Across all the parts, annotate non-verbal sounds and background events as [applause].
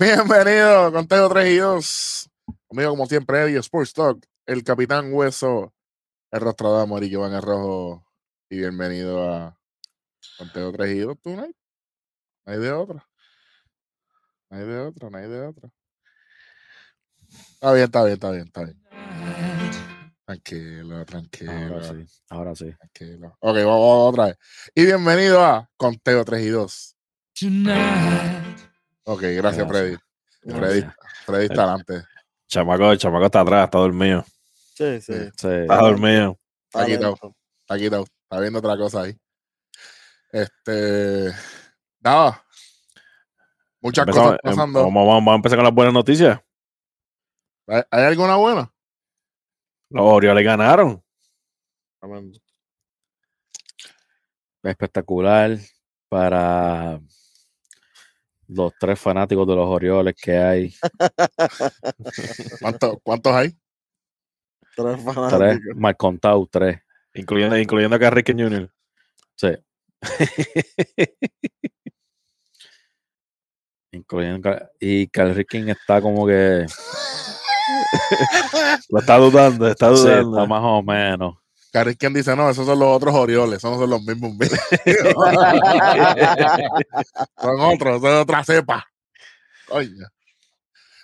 Bienvenido, Conteo 3 y 2. Conmigo, como siempre, Eddie Sports Talk, el Capitán Hueso, el Rostradamo, y Giovanni Rojo. Y bienvenido a Conteo 3 y 2 tonight. No hay de otra. No hay de otra, no hay de otra. Está bien, está bien, está bien, está bien. Tranquilo, tranquilo. Ahora sí, ahora sí. Tranquilo. Ok, vamos, vamos otra vez. Y bienvenido a Conteo 3 y 2. Ok, gracias, Gracias. Freddy. Freddy, Gracias. Freddy está adelante. Chamaco, el chamaco está atrás, está dormido. Sí, sí. Sí. Está dormido. Está quitado. Está quitado. Está viendo otra cosa ahí. Este. Nada. Muchas Empezamos- cosas em- pasando. Vamos, vamos, vamos a empezar con las buenas noticias. ¿Hay, hay alguna buena? Los Orioles ganaron. Espectacular para los tres fanáticos de los Orioles que hay. ¿Cuántos, cuántos hay? Tres Tres, fanáticos. mal contado, tres. Incluyendo, incluyendo a Carrique Jr. Sí. [laughs] Incluyendo y Cal Ripken está como que [laughs] Lo está dudando, está sí, dudando. está más o menos. Cari, quien dice, no, esos son los otros Orioles, esos no son los mismos. [laughs] son otros, son otra cepa. Oye.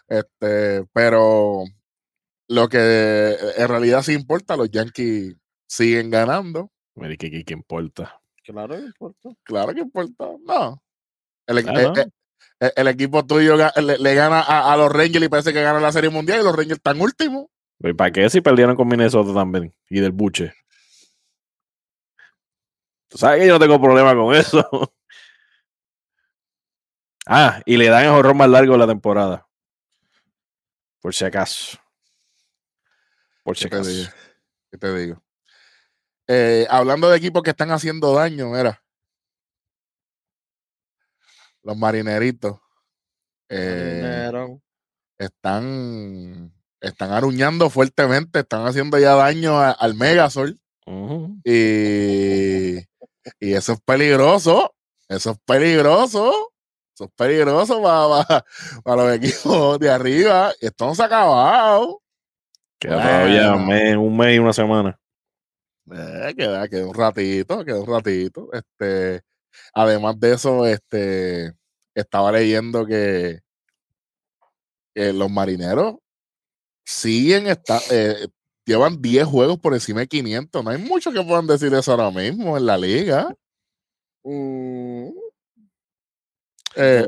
Este, pero lo que en realidad sí importa, los Yankees siguen ganando. Mira, ¿qué, qué, qué importa? Claro, no importa. Claro que importa. No. El, Ah, ¿no? eh, eh, el equipo tuyo le gana a, a los Rangers y parece que gana la Serie Mundial y los Rangers están últimos. ¿Y para qué si perdieron con Minnesota también? Y del buche. Tú sabes que yo no tengo problema con eso. [laughs] Ah, y le dan el horror más largo de la temporada. Por si acaso. Por si ¿Qué te acaso. ¿Qué te digo? Eh, hablando de equipos que están haciendo daño, mira. Los marineritos eh, Marinero. están, están aruñando fuertemente, están haciendo ya daño a- al Megasol. Ujú. Y, y eso es peligroso. Eso es peligroso. Eso es peligroso para, para, los equipos de arriba. Esto no se ha acabado. Queda todavía un mes, un mes y una semana. Eh, queda, queda un ratito, queda un ratito. Este, además de eso, este, estaba leyendo que, que los marineros siguen, está, eh, llevan 10 juegos por encima de 500. No hay mucho que puedan decir eso ahora mismo en la liga. Mm, Eh,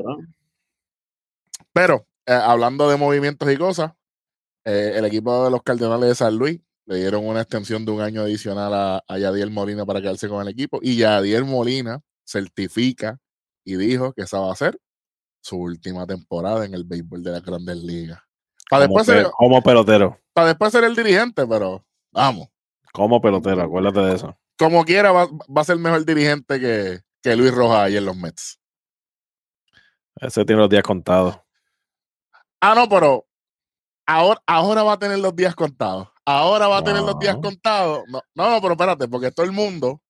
pero, eh, hablando de movimientos y cosas, el equipo de los Cardenales de San Luis le dieron una extensión de un año adicional a, a Yadiel Molina para quedarse con el equipo. Y Yadiel Molina certifica y dijo que esa va a ser su última temporada en el béisbol de las grandes ligas. Para Como, después, ser, pe- como pelotero. para después ser el dirigente, pero vamos, Como pelotero, acuérdate de eso. como quiera va, va a ser mejor dirigente que, que Luis Rojas ahí en los Mets. Ese tiene los días contados. Ah, no, pero ahora, ahora va a tener los días contados. Ahora va a tener los días contados. No, no, no, pero espérate, porque todo el mundo,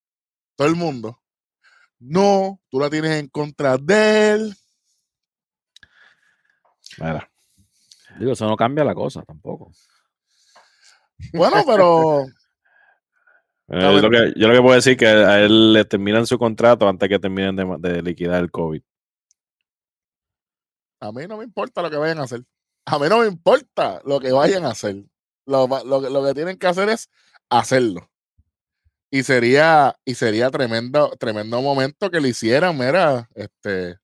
todo el mundo, no, tú la tienes en contra de él. Mira, Digo, eso no cambia la cosa tampoco. Bueno, pero [laughs] eh, yo, lo que, yo lo que puedo decir es que a él le terminan su contrato antes que terminen de, de liquidar el COVID. a mí no me importa lo que vayan a hacer. A mí no me importa lo que vayan a hacer. Lo, lo que- lo que tienen que hacer es hacerlo. Y sería, y sería tremendo, tremendo momento que lo hicieran, mira, este.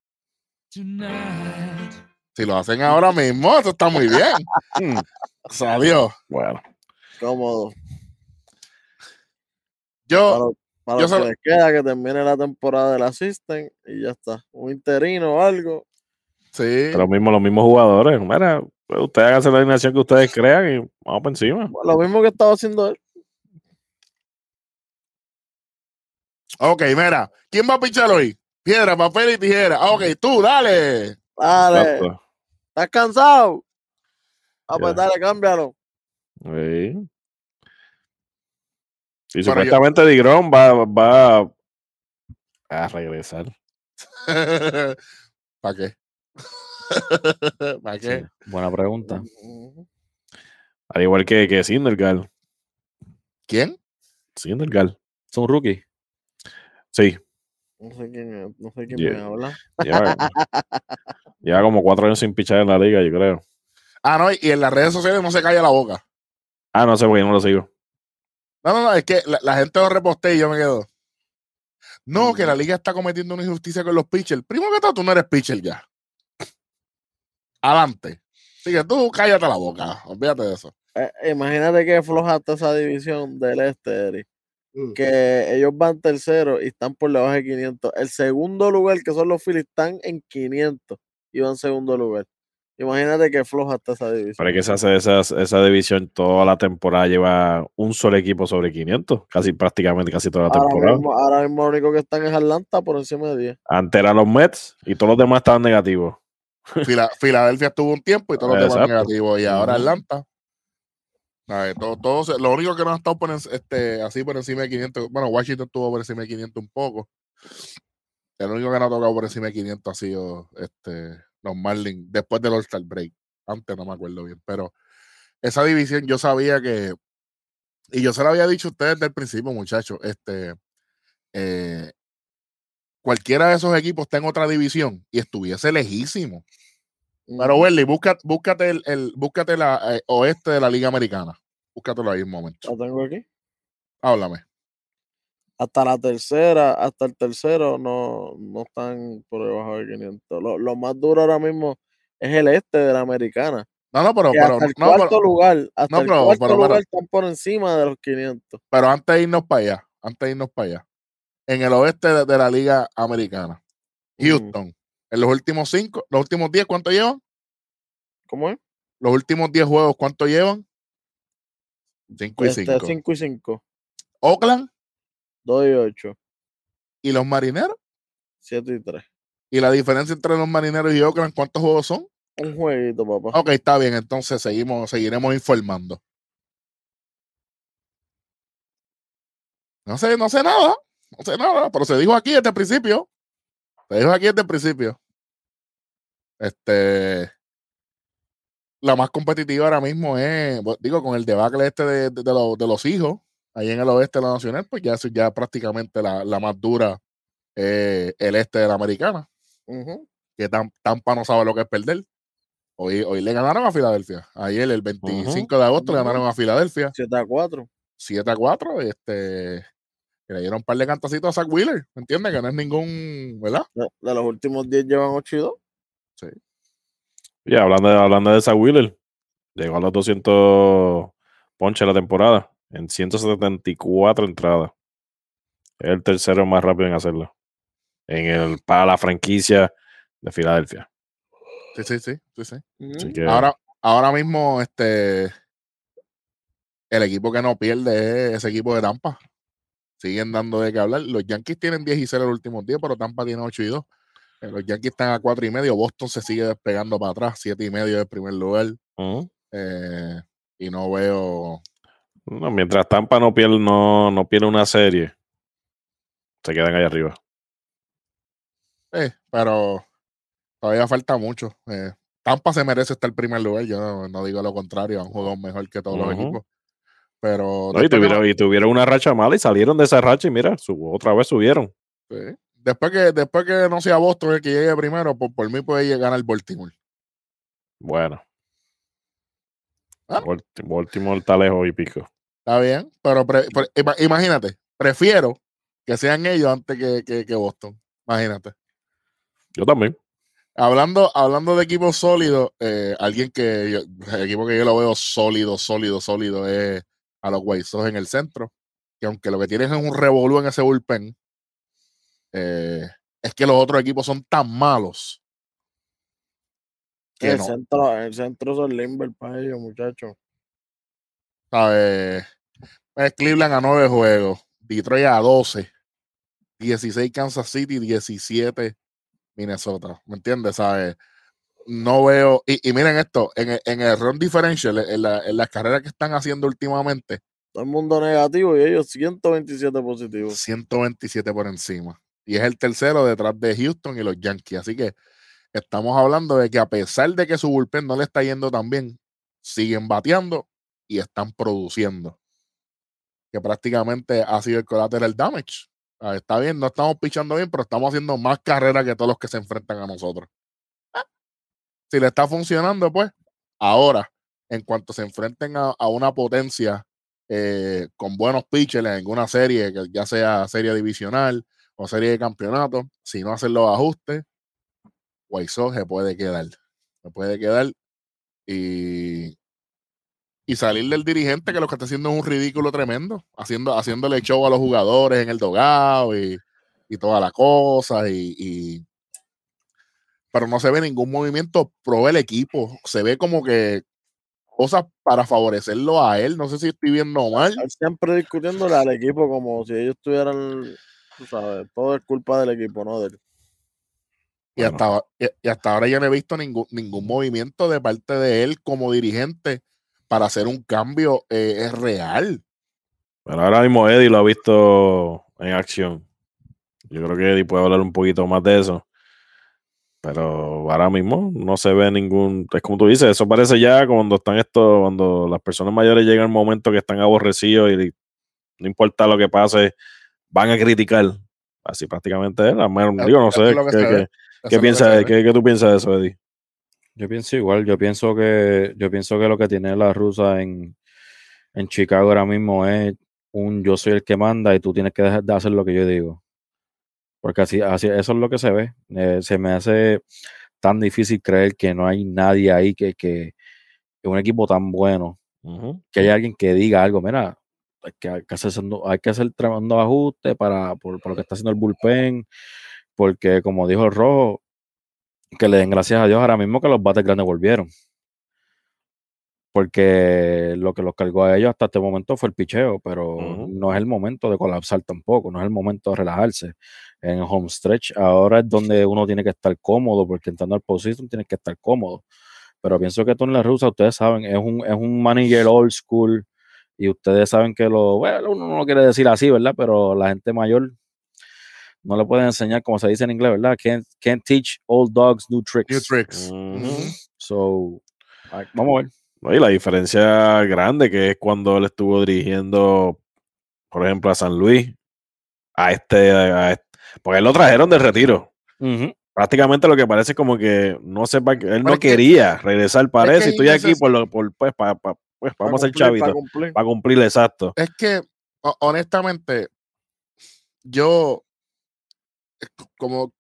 Si lo hacen ahora mismo, eso está muy bien. Mm, O sea, Dios. Bueno, Cómodo. Yo, Para yo los que solo- les queda que termine la temporada del assistant y ya está. Un interino o algo. sí. lo mismo, los mismos jugadores. Mira, pues, ustedes hagan la alineación que ustedes crean y vamos por encima. Lo mismo que estaba haciendo él. Ok, mira. ¿Quién va a pichar hoy? Piedra, papel y tijera. Ok, tú, dale. Dale. Exacto. ¿Estás cansado? Ah, pues dale, cámbialo. Sí. Y Bueno, yo- supuestamente Digrón va, va a regresar. [laughs] ¿Para qué? [laughs] ¿Para Sí, qué? buena pregunta. Al igual que, que Sindergaard. ¿Quién? Sindergaard. Es un rookie. Sí. No sé quién no sé quién Yeah. me habla. Lleva, [laughs] lleva como cuatro años sin pichar en la liga, yo creo. Ah, no, y en las redes sociales no se calla la boca. Ah, no sé porque no lo sigo. No, no, no, es que la, la gente lo reposté y yo me quedo. No, que la liga está cometiendo una injusticia con los pitchers. Primero que todo, tú no eres pitcher ya. Adelante. Así que tú cállate la boca. Olvídate de eso. Eh, imagínate que flojaste esa división del este, Eric. Mm. Que ellos van tercero y están por debajo de 500. El segundo lugar, que son los Phillies, están en 500 y van segundo lugar. Imagínate que flojaste esa división. Pero es que se hace esa, esa división toda la temporada, lleva un solo equipo sobre 500, casi prácticamente casi toda la Ahora temporada. mismo, ahora mismo lo único que están es Atlanta por encima de 10. Antes eran los Mets y todos los demás estaban negativos. Fila- Filadelfia estuvo un tiempo y todos los demás negativos. Y ahora. Atlanta. Todo, todo lo único que no ha estado por, en- este, así por encima de 500. Bueno, Washington estuvo por encima de 500 un poco. El único que no ha tocado por encima de 500 ha sido este, los Marlins después del All-Star Break. Antes no me acuerdo bien. Pero esa división yo sabía que. Y yo se lo había dicho a ustedes desde el principio, muchachos. Este. eh, cualquiera de esos equipos está en otra división y estuviese lejísimo. Pero. Welly, busca, búscate el, el- búscate la eh, oeste de la Liga Americana. Búscatelo ahí un momento. La tengo aquí. Háblame. Hasta la tercera, hasta el tercero, no, no están por debajo de 500. Lo, lo más duro ahora mismo es el este de la americana. No, no, pero, pero, hasta el no, cuarto pero, lugar, hasta no, el pero- cuarto pero, lugar están por encima de los 500. pero antes de irnos para allá, antes de irnos para allá, en el oeste de, de la Liga Americana. Houston, en los últimos cinco, los últimos 10, ¿cuánto llevan? ¿Cómo es? Los últimos 10 juegos, ¿cuánto llevan? 5 y Este, 5. 5 y 5. Oakland 2 y 8. y los marineros. 7 y 3. Y la diferencia entre los marineros y Oakland, ¿cuántos juegos son? Un jueguito, papá. Ok, está bien, entonces seguimos, seguiremos informando. No sé, no sé nada, no sé nada, pero se dijo aquí desde el principio. Se dijo aquí desde el principio. Este, la más competitiva ahora mismo es, digo, con el debacle este de, de- de de los hijos, ahí en el oeste de la nacional, pues ya eso ya prácticamente la, la más dura es el este de la americana Ujú. que Tam- Tampa no sabe lo que es perder. Hoy, hoy le ganaron a Filadelfia. Ayer, el 25 de agosto, le ganaron a Filadelfia 7 a 4. 7 a 4. Este, le dieron un par de cantacitos a Zach Wheeler. ¿Me entiendes? Que no es ningún. ¿Verdad? De, de los últimos 10 llevan 8 y 2. Y hablando de, hablando de Zach Wheeler, llegó a los 200 ponches la temporada en 174 entradas. Es el tercero más rápido en hacerlo. En el, para la franquicia de Filadelfia. Sí, sí, sí. sí, sí. Así que, Ahora, ahora mismo, este. El equipo que no pierde es ese equipo de Tampa. Siguen dando de qué hablar. Los Yankees tienen 10 y 0 el último día, pero Tampa tiene 8 y 2. Eh, Los Yankees están a 4 y medio. Boston se sigue despegando para atrás, 7 y medio del primer lugar. Eh, y no veo. No, mientras Tampa no pierde, no, no pierde una serie, se quedan ahí arriba. Eh, pero todavía falta mucho. Eh, Tampa se merece estar en primer lugar. Yo no, no digo lo contrario, han jugado mejor que todos los equipos. Pero No, y, que tuvieron, y tuvieron una racha mala y salieron de esa racha y mira, otra vez subieron. sí. después que después que no sea Boston el que llegue primero, por, por mí puede llegar al Baltimore. Bueno. Ah. Balt- Baltimore está lejos y pico. Está bien, pero pre- pre- ima- imagínate, prefiero que sean ellos antes que, que- que Boston. Imagínate. Yo también. Hablando, hablando de equipos sólidos, eh, alguien que yo- el equipo que yo lo veo sólido, sólido, sólido es a los White Sox en el centro. Que aunque lo que tienen es un revolú en ese bullpen, eh, es que los otros equipos son tan malos El, no, centro, el centro son limber para ellos, muchachos. ¿sabes? Cleveland a 9 juegos, Detroit a 12, 16 Kansas City, 17 Minnesota. ¿Me entiendes? ¿Sabes? No veo. Y, y miren esto: en el, en el run differential, en, la- en las carreras que están haciendo últimamente, Todo el mundo negativo y ellos 127 positivos. 127 por encima. Y es el tercero detrás de Houston y los Yankees. Así que estamos hablando de que a pesar de que su bullpen no le está yendo tan bien, siguen bateando y están produciendo. Que prácticamente ha sido el collateral damage. Ah, Está bien, no estamos pichando bien, pero estamos haciendo más carreras que todos los que se enfrentan a nosotros. Ah, Si le está funcionando, pues ahora, en cuanto se enfrenten a, a una potencia eh, con buenos pitchers en alguna serie, ya sea serie divisional o serie de campeonato, si no hacen los ajustes, Sox se puede quedar. Se puede quedar y, y salir del dirigente que lo que está haciendo es un ridículo tremendo, haciendo, haciéndole show a los jugadores en el dogado y, y toda la cosa. Y, y- pero no se ve ningún movimiento pro el equipo. Se ve como que cosas para favorecerlo a él. No sé si estoy viendo mal. Siempre discutiéndole al equipo como si ellos tuvieran, tú sabes, todo es culpa del equipo, no de. Y, Bueno. hasta, ahora- y, y hasta ahora yo no he visto ningún, ningún movimiento de parte de él como dirigente para hacer un cambio eh, es real. Pero ahora mismo Eddie lo ha visto en acción. Yo creo que Eddie puede hablar un poquito más de eso. Pero ahora mismo no se ve ningún. Es como tú dices, eso parece ya cuando están estos, cuando las personas mayores llegan al momento que están aborrecidos y no importa lo que pase, van a criticar. Así prácticamente es. Digo, no sé. que ¿Qué, se ve. Qué- piensas, qué, qué tú piensas de eso, Eddie? Yo pienso igual, yo pienso que yo pienso que lo que tiene la rusa en, en Chicago ahora mismo es un yo soy el que manda y tú tienes que dejar de hacer lo que yo digo. Porque así, así eso es lo que se ve. Eh, se me hace tan difícil creer que no hay nadie ahí que, que, que un equipo tan bueno, que haya alguien que diga algo, mira, hay que, hay que hacer, hay que hacer tremendo ajuste para, por, por lo que está haciendo el bullpen, porque como dijo el rojo, que le den gracias a Dios ahora mismo que los bates grandes volvieron. Porque lo que los cargó a ellos hasta este momento fue el picheo, pero no es el momento de colapsar tampoco, no es el momento de relajarse. En home stretch ahora es donde uno tiene que estar cómodo, porque entrando al position tienes que estar cómodo. Pero pienso que Tony La Russa, ustedes saben, es un, es un manager old school y ustedes saben que lo, bueno, uno no lo quiere decir así, ¿verdad? Pero la gente mayor no le pueden enseñar, como se dice en inglés, ¿verdad? Can't, can't teach old dogs new tricks. New tricks. So, vamos a ver. No, y la diferencia grande que es cuando él estuvo dirigiendo, por ejemplo, a San Luis, a este, a este- porque él lo trajeron de retiro. Prácticamente lo que parece como que no sepa que él Pero no es que- quería regresar para es que y estoy aquí por, lo- por pues, pa- pa- pues, Pa' vamos a ser cumplir, pa' chavitos cumplir. para cumplir exacto. Es que, ho- honestamente, yo, como,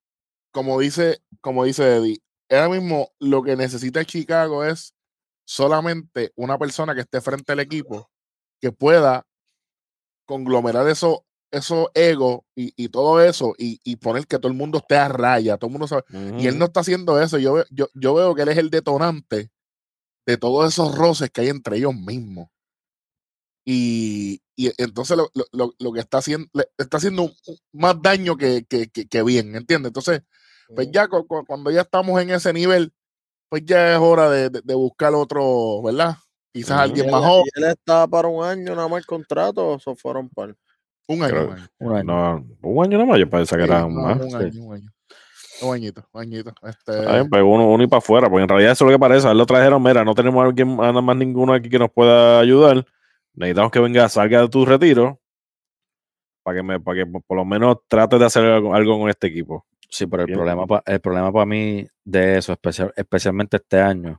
como dice, como dice Eddie, ahora mismo lo que necesita Chicago es solamente una persona que esté frente al equipo que pueda conglomerar eso, esos egos y, y todo eso y, y poner que todo el mundo esté a raya, todo el mundo sabe. Y él no está haciendo eso. Yo, yo, yo veo que él es el detonante de todos esos roces que hay entre ellos mismos. Y, y entonces lo, lo- lo- que está haciendo, le está haciendo más daño que, que, que- que bien, ¿entiendes? Entonces, pues ya cu- cu- cuando ya estamos en ese nivel, pues ya es hora de, de- de buscar otro, ¿verdad? Quizás. Y alguien más joven, y él estaba para un año nada más el contrato o se fueron para un año. Creo- un año. Un año. No, un año nomás, yo pensaba que Sí, era no, más. un sí. año, un año. Un añito, un añito. Este, pues uno, uno y para afuera, porque en realidad eso es lo que parece. A él lo trajeron, mira, no tenemos a alguien, a nada más ninguno aquí que nos pueda ayudar. Necesitamos que venga, salga de tu retiro para que, me, para que por lo menos trates de hacer algo, algo con este equipo. Sí, pero el Bien. problema, pa- el problema para mí de eso, especial, especialmente este año,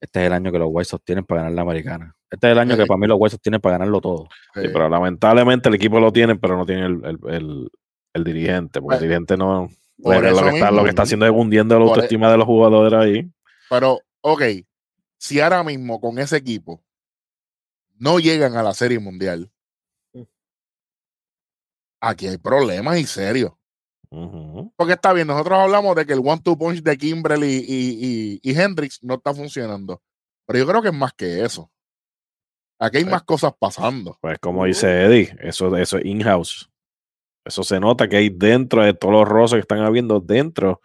este es el año que los White Sox tienen para ganar la americana. Este es el año que Sí. para mí los White Sox tienen para ganarlo todo. Sí, eh, pero lamentablemente el equipo lo tiene, pero no tiene el, el, el- el dirigente, porque el Pues, dirigente no. por lo, eso que está, lo que está haciendo es hundiendo la Por e- autoestima de los jugadores ahí. Pero, ok, si ahora mismo con ese equipo no llegan a la Serie Mundial, Mm. aquí hay problemas y serios. Porque está bien, nosotros hablamos de que el one-two punch de Kimbrel y, y, y- y Hendrix no está funcionando. Pero yo creo que es más que eso. Aquí hay Sí. más cosas pasando. Pues como dice Eddie, eso, eso es in-house. Eso se nota que hay dentro de todos los roces que están habiendo dentro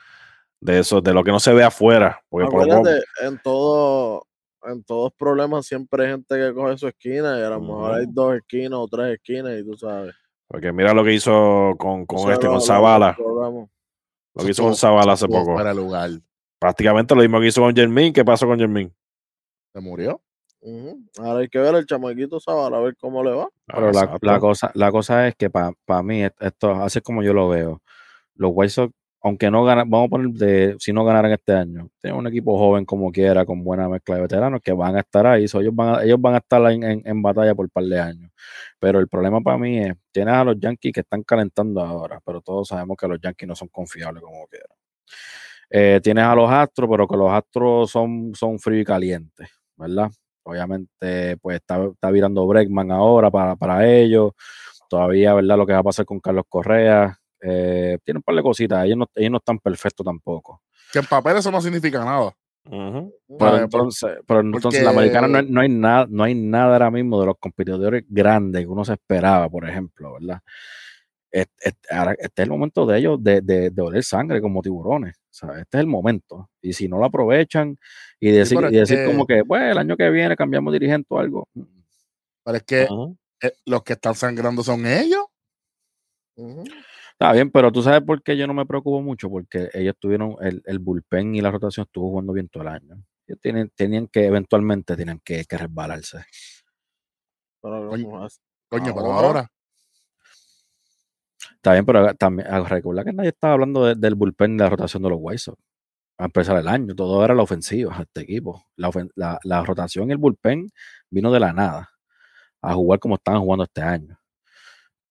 de eso, de lo que no se ve afuera. Porque por lo poco- Acuérdate, en todo, en todos problemas siempre hay gente que coge su esquina y a lo mejor hay dos esquinas o tres esquinas y tú sabes. porque mira lo que hizo con, con este, lo con Zavala. el. Lo que hizo con Zavala hace poco. Fuera de lugar. Prácticamente lo mismo que hizo con Jermín. ¿Qué pasó con Jermín? Se murió. Ujú. Ahora hay que ver el chamaquito Zavala, a ver cómo le va. Pero la, cosa, la cosa es que para mí, et- esto, así es como yo lo veo, los White Sox, aunque no ganan, vamos a poner de, si no ganaran este año, tienen un equipo joven como quiera, con buena mezcla de veteranos que van a estar ahí, so, ellos, van a, ellos van a estar en, en- en batalla por un par de años. Pero el problema para mí es, tienes a los Yankees que están calentando ahora, pero todos sabemos que los Yankees no son confiables como quiera. Eh, tienes a los Astros, pero que los Astros son, son fríos y calientes, ¿verdad? Obviamente, pues está, está virando Bregman ahora para, para ellos. Todavía, ¿verdad? Lo que va a pasar con Carlos Correa. Eh, tiene un par de cositas. Ellos no, ellos no están perfectos tampoco. Que en papel eso no significa nada. Ujú. Pero A ver, entonces, pero entonces la americana no, hay- no hay nada, no hay nada ahora mismo de los competidores grandes que uno se esperaba, por ejemplo, ¿verdad? Este, este- ahora, este es el momento de ellos de, de, de oler sangre como tiburones. Sea, este es el momento. Y si no lo aprovechan y decir, pero y es decir que- como que, pues, el año que viene cambiamos dirigente o algo. mm, Pero es que Ujú. eh, los que están sangrando son ellos. Ujú. Está bien, pero tú sabes por qué yo no me preocupo mucho, porque ellos tuvieron el, el bullpen y la rotación estuvo jugando bien todo el año. Ellos tienen, tenían que, eventualmente, tienen que, que resbalarse. Pero Coño. pero Ahora. Está bien, pero también ah, recuerda que nadie estaba hablando de- del bullpen de la rotación de los White Sox. A empezar el año, todo era la ofensiva a este equipo. La, la, la rotación y el bullpen vino de la nada a jugar como estaban jugando este año.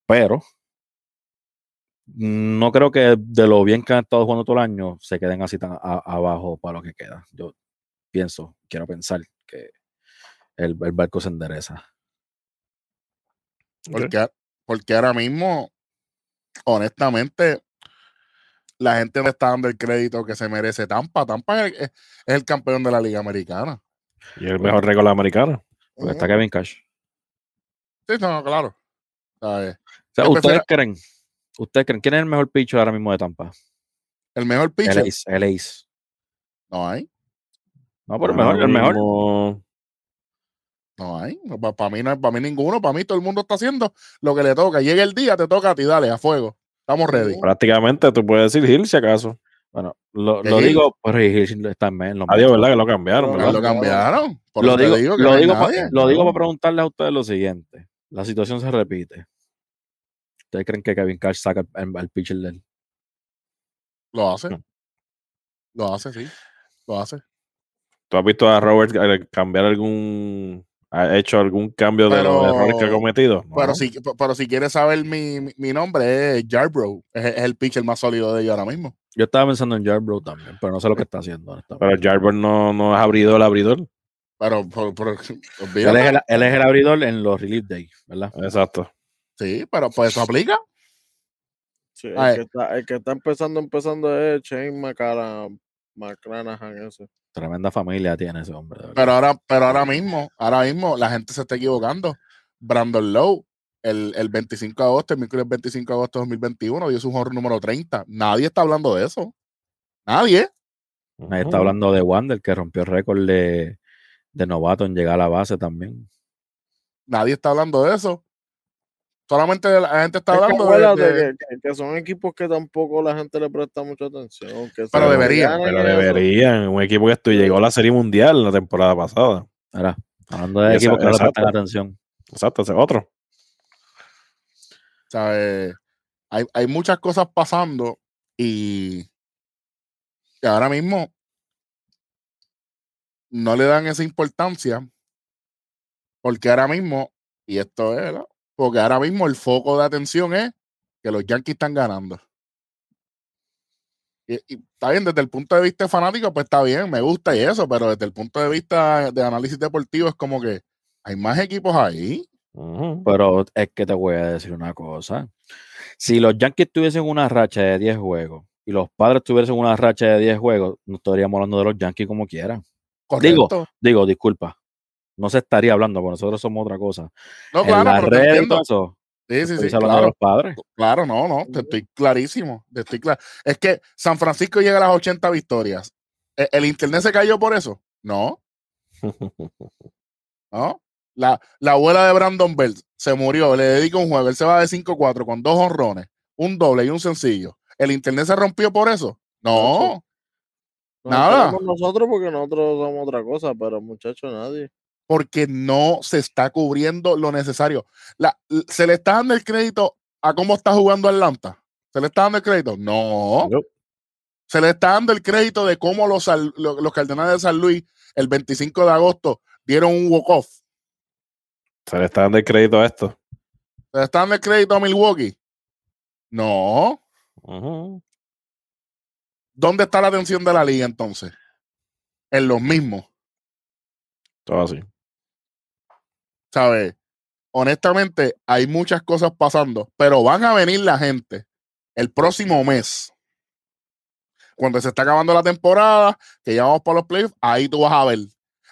Pero no creo que de lo bien que han estado jugando todo el año se queden así tan a- abajo para lo que queda. Yo pienso, quiero pensar que el, el barco se endereza. Porque, porque ahora mismo, honestamente, la gente no está dando el crédito que se merece Tampa. Tampa es, es- es el campeón de la Liga Americana. Y el mejor récord americano. Porque está Ujú. Kevin Cash. Sí, no, claro. O sea, Yo ¿Ustedes prefiero- creen? ¿Ustedes creen quién es el mejor pitcher ahora mismo de Tampa? El mejor El pitcher. Ace. El Ace. No hay. No, pero el mejor, el mejor. mismo, No hay. Para mí no es para mí ninguno. Para mí todo el mundo está haciendo lo que le toca. Llega el día, te toca a ti, dale, a fuego. Estamos ready. Prácticamente tú puedes decir Hill si acaso. Bueno, lo, digo, pero Hill está en en los Adiós. ¿verdad? Que lo cambiaron, lo cambiaron. Por Lo digo, lo digo, lo digo para preguntarles a ustedes lo siguiente. La situación se repite. ¿Ustedes creen que Kevin Cash saca el, el pitcher de él? Lo hace. No. Lo hace, sí. Lo hace. ¿Tú has visto a Robert eh, cambiar algún... ha hecho algún cambio de los Pero- errores que ha cometido? No. Pero, si, pero si quieres saber mi, mi- nombre, es Jarbro. Es, es el pitcher más sólido de ellos ahora mismo. Yo estaba pensando en Jarbro también, pero no sé lo que está haciendo. Pero Jarber no, no es abridor, el abridor. Pero, pero, pero, [laughs] él, es el, él es el abridor en los relief day, ¿verdad? Exacto. Sí, pero pues eso aplica. Sí, el, que está, el que está empezando, empezando es Shane McCallum, McClanahan ese. Tremenda familia tiene ese hombre. Pero ahora, pero ahora mismo, ahora mismo la gente se está equivocando. Brandon Lowe, el, el 25 de agosto, el miércoles 25 de agosto de 2021, dio su horror número 30. Nadie está hablando de eso. Nadie. Nadie está hablando de Wander, que rompió el récord de, de novato en llegar a la base también. Nadie está hablando de eso. Solamente la gente está Es que hablando de- que, son equipos que tampoco la gente le presta mucha atención. Que Pero deberían, Pero eso. deberían. Un equipo que estu- llegó a la Serie Mundial la temporada pasada. Ahora, hablando de equipos que no le prestan atención. Exacto, ese es otro. ¿sabes? Hay, hay muchas cosas pasando y, y ahora mismo no le dan esa importancia porque ahora mismo, y esto es, ¿verdad? Porque ahora mismo el foco de atención es que los Yankees están ganando. Y, y está bien, desde el punto de vista fanático, pues está bien, me gusta y eso, pero desde el punto de vista de análisis deportivo es como que hay más equipos ahí. Pero es que te voy a decir una cosa. Si los Yankees tuviesen una racha de 10 juegos y los padres tuviesen una racha de 10 juegos, no estaríamos hablando de los Yankees como quieran. Digo, Correcto. Digo, disculpa. No se estaría hablando, porque nosotros somos otra cosa. no, en claro, la pero red eso, Sí, sí, sí, claro. los padres. Claro, no, no, te estoy clarísimo, te estoy claro. Es que San Francisco llega a las 80 victorias. ¿E- ¿El, internet se cayó por eso? No, [laughs] no. La, la abuela de Brandon Bell se murió, le dedica un juego, él se va de 5-4 con dos honrones, un doble y un sencillo. ¿El internet se rompió por eso? No, Nada. enteramos nosotros porque nosotros somos otra cosa, pero muchachos, nadie. Porque no se está cubriendo lo necesario. La- ¿Se le está dando el crédito a cómo está jugando Atlanta? ¿Se le está dando el crédito? No. Se le está dando el crédito de cómo los, Sal- lo- los Cardenales de San Luis el 25 de agosto dieron un walk-off. Se le está dando el crédito a esto. ¿Se le está dando el crédito a Milwaukee? No. ¿Dónde está la atención de la liga entonces? En los mismos. Todo así. ¿Sabes? Honestamente, hay muchas cosas pasando, pero van a venir la gente el próximo mes. Cuando se está acabando la temporada, que ya vamos para los playoffs, ahí tú vas a ver.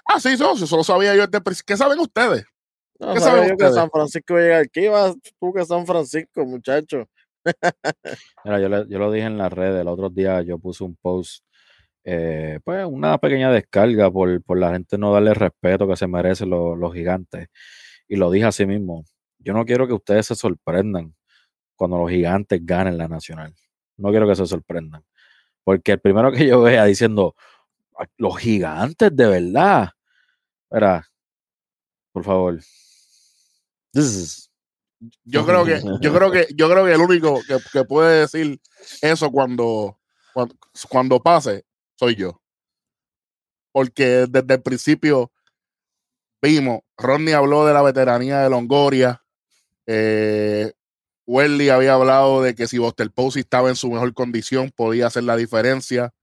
Ah, sí, eso, eso lo sabía yo desde el. ¿Qué saben ustedes? No, ¿Qué saben yo que ustedes? San Francisco iba a llegar. ¿Qué ibas tú que San Francisco, muchacho? Mira, yo, le- yo lo dije en las redes, el otro día yo puse un post, eh, pues una pequeña descarga por, por la gente no darle el respeto que se merecen los, gigantes. Y lo dije así mismo, yo no quiero que ustedes se sorprendan cuando los gigantes ganen la nacional. No quiero que se sorprendan. Porque el primero que yo vea diciendo, "Ah, los gigantes de verdad. Espera, por favor. [laughs] Yo creo que, yo creo que, yo creo que el único que, puede decir eso cuando, cuando pase soy yo. Porque desde el principio vimos, Rodney habló de la veteranía de Longoria. Eh, Welly había hablado de que si Buster Posey estaba en su mejor condición, podía hacer la diferencia.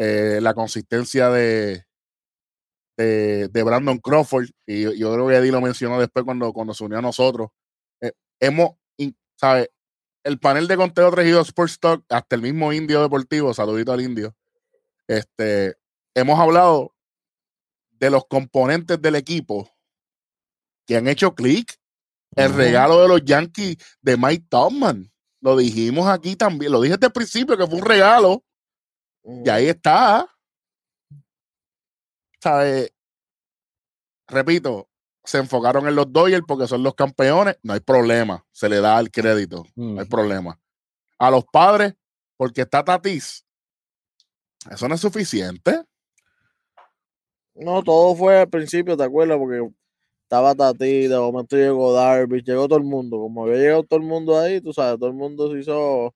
Eh, la consistencia de, de, Brandon Crawford, y yo, creo que Eddie lo mencionó después cuando, cuando se unió a nosotros. Eh, hemos, in- ¿sabe? El panel de conteo traído Sports Talk, hasta el mismo Indio Deportivo, saludito al Indio. Este, hemos hablado de los componentes del equipo que han hecho clic. El regalo de los Yankees de Mike Tomman. Lo dijimos aquí también. Lo dije desde el principio que fue un regalo. Y ahí está. ¿Sabe? Repito, se enfocaron en los Dodgers porque son los campeones. No hay problema. Se le da el crédito. No hay problema. A los padres, porque está Tatis. Eso no es suficiente. No, todo fue al principio, ¿te acuerdas? Porque estaba Tati, de momento llegó Darby, llegó todo el mundo. Como había llegado todo el mundo ahí, tú sabes, todo el mundo se hizo.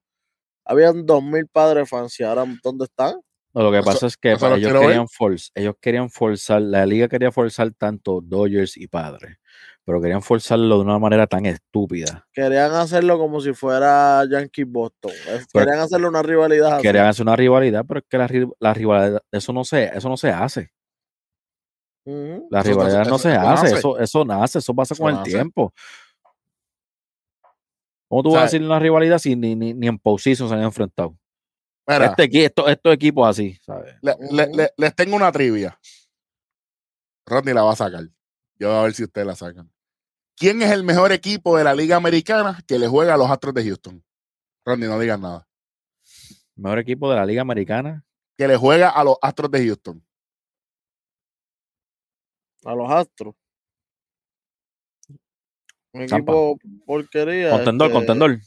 Habían dos mil padres fans y ahora, ¿dónde están? No, lo que Eso- pasa es que ellos querían, forz- ellos querían forzar, la liga quería forzar tanto Dodgers y Padres, pero querían forzarlo de una manera tan estúpida. Querían hacerlo como si fuera Yankee Boston. Pero- Querían hacerle una rivalidad así. Querían hacer una rivalidad, pero es que la, ri- la rivalidad, eso no se, eso no se hace. La Eso- rivalidad eso- no se hace, nace. eso, eso nace, eso pasa Eso con el tiempo. ¿Cómo tú O vas a decir una rivalidad si ni, ni, ni en postseason se han enfrentado? Mira, Este, esto- estos equipos así, ¿sabes? le- le- les tengo una trivia. Rodney la va a sacar. Yo voy a ver si ustedes la sacan. ¿Quién es el mejor equipo de la Liga Americana que le juega a los Astros de Houston? Rodney, no digas nada. Mejor equipo de la Liga Americana. Que le juega a los Astros de Houston. A los Astros. Un Tampa. equipo porquería. Contendor, este, contendor.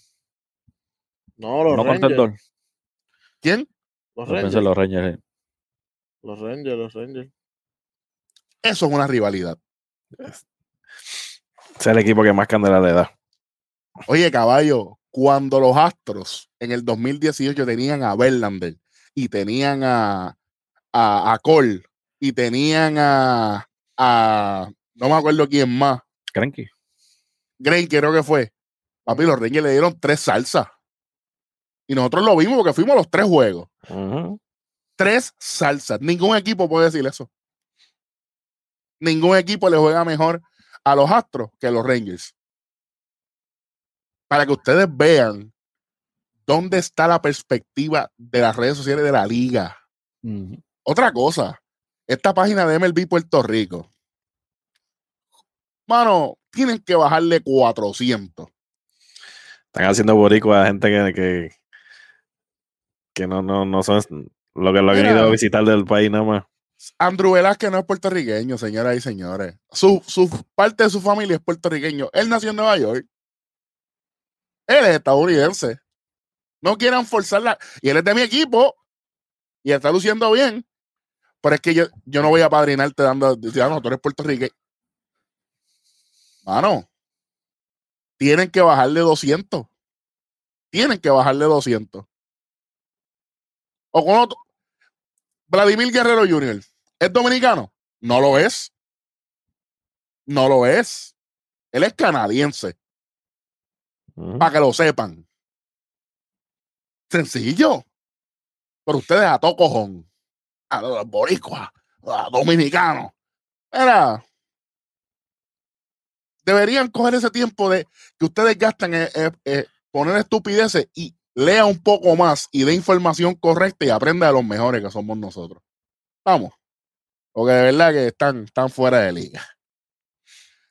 No, los No Rangers. contendor. ¿Quién? Los pensé Rangers. los Rangers. eh. Los Rangers, los Rangers. Eso es una rivalidad. Es el equipo que más candela le da. Oye, caballo, cuando los Astros en el 2018 tenían a Verlander y tenían a, a, a Cole y tenían a, a no me acuerdo quién más, Cranky. Creo que fue. Papi, los Rangers le dieron tres salsas. Y nosotros lo vimos porque fuimos a los tres juegos. Tres salsas. Ningún equipo puede decir eso. Ningún equipo le juega mejor a los Astros que a los Rangers. Para que ustedes vean dónde está la perspectiva de las redes sociales de la liga. Otra cosa, esta página de MLB Puerto Rico. Mano, tienen que bajarle 400. Están haciendo boricua a gente que, que, que no, no, no son lo que lo han ido a visitar del país nada más. Andrew Velázquez no es puertorriqueño, señoras y señores. Su, su parte de su familia es puertorriqueño. Él nació en Nueva York. Él es estadounidense. No quieran forzarla. Y él es de mi equipo. y está luciendo bien. Pero es que yo, yo no voy a padrinarte dando, diciendo, "Ah, no, tú eres puertorriqueño. Mano, tienen que bajarle 200. Tienen que bajarle 200. O con otro. Vladimir Guerrero Jr. ¿Es dominicano? No lo es. No lo es. Él es canadiense, Ujú. para que lo sepan. Sencillo. Pero ustedes a todo cojón. A los boricuas, a dominicanos. Era. Deberían coger ese tiempo de que ustedes gastan en, en- en poner estupideces y lea un poco más y dé información correcta y aprenda de los mejores que somos nosotros. Vamos. Porque de verdad que están, están fuera de liga.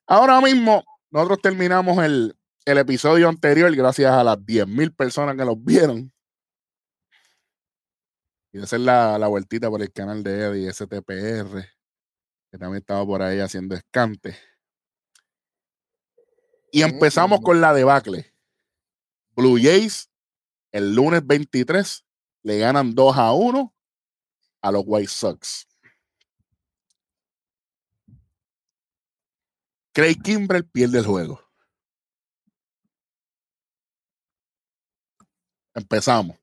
Ahora mismo, nosotros terminamos el, el episodio anterior gracias a las 10.000 personas que los vieron. Y hacer la, la vueltita por el canal de Eddie STPR, que también estaba por ahí haciendo escante. Y empezamos con la debacle. Blue Jays, el lunes 23, le ganan 2 a 1 a los White Sox. Craig Kimbrell pierde el juego. Empezamos.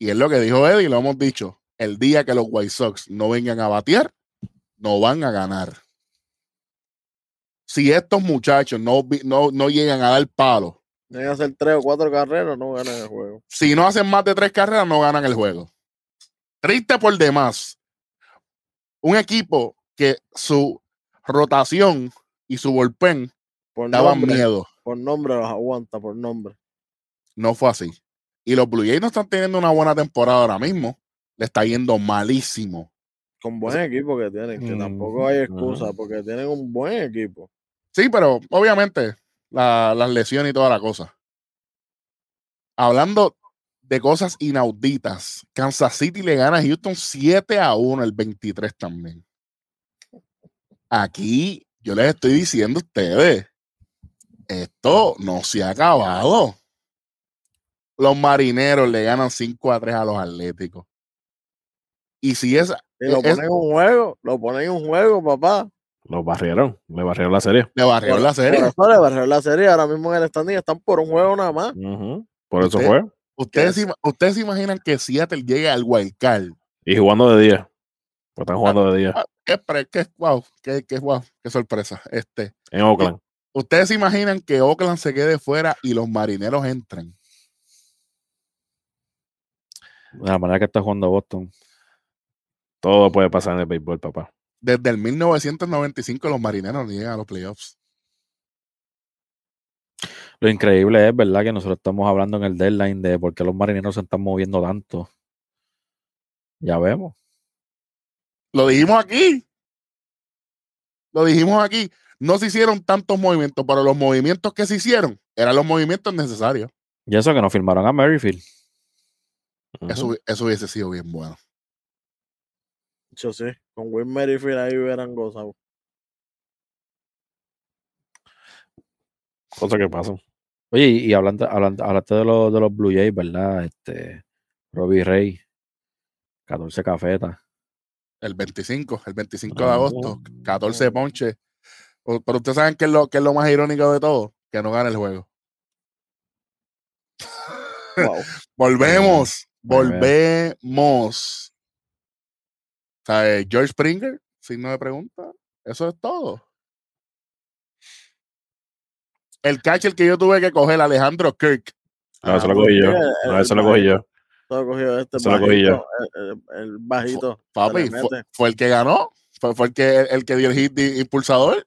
Y es lo que dijo Eddie, lo hemos dicho. El día que los White Sox no vengan a batear, no van a ganar. Si estos muchachos no, no, no llegan a dar palo, Tienen que hacer tres o cuatro carreras, no ganan el juego. si no hacen más de tres carreras, no ganan el juego. Triste por demás. Un equipo que su rotación y su bullpen Por daban nombre, miedo. por nombre los aguanta, por nombre. No fue así. Y los Blue Jays no están teniendo una buena temporada ahora mismo. Le está yendo malísimo. Con buen equipo que tienen, que Mm, tampoco hay excusa, ujú. porque tienen un buen equipo. Sí, pero obviamente la- las lesiones y toda la cosa. Hablando de cosas inauditas, Kansas City le gana a Houston 7 a 1 el 23 también. Aquí yo les estoy diciendo a ustedes, esto no se ha acabado. Los marineros le ganan 5 a 3 a los atléticos. Y si es, Y lo Es- ponen en un juego, lo ponen en un juego, papá. Los barrieron, le barrieron la serie. le barrió la serie. Por eso le barrió la serie, ahora mismo en el standing están por un juego nada más. Por eso Usted- fue. ¿Ustedes, ima- ¿Ustedes se imaginan que Seattle llegue al wild card? Y jugando de día. Pues están jugando de día. Ah, qué, pre- qué- wow, qué, qué, wow, qué sorpresa. Este, En Oakland. ¿Ustedes se imaginan que Oakland se quede fuera y los marineros entren? De la manera que está jugando Boston. Todo puede pasar en el béisbol, papá. Desde el 1995 los marineros llegan a los playoffs. Lo increíble es, ¿verdad? Que nosotros estamos hablando en el deadline de por qué los marineros se están moviendo tanto. Ya vemos. Lo dijimos aquí. Lo dijimos aquí. No se hicieron tantos movimientos, pero los movimientos que se hicieron eran los movimientos necesarios. Y eso que nos firmaron a Merrifield. Eso, eso hubiese sido bien bueno. Yo sí, con Will Merrifield ahí hubieran gozado. Cosas que pasan. Oye, y, hablando, hablando, hablaste de, los de los Blue Jays, ¿verdad? Este, Robbie Rey, 14 cafetas. El 25, el 25 de agosto, 14 ponches. Pero ustedes saben que es, lo, que es lo más irónico de todo, que no gana el juego. Wow. [laughs] Volvemos, volvemos. O sea, eh, George Springer, signo de pregunta. Eso es todo. El catcher que yo tuve que coger, Alejandro Kirk. No, eso Ah, lo cogí yo. el- No, el eso lo cogí yo. Todo cogido este Eso lo cogí yo. bajito, el, el- bajito. Papi, fue, el que ganó. Fue, fue el, que, el, que dio el hit de impulsador.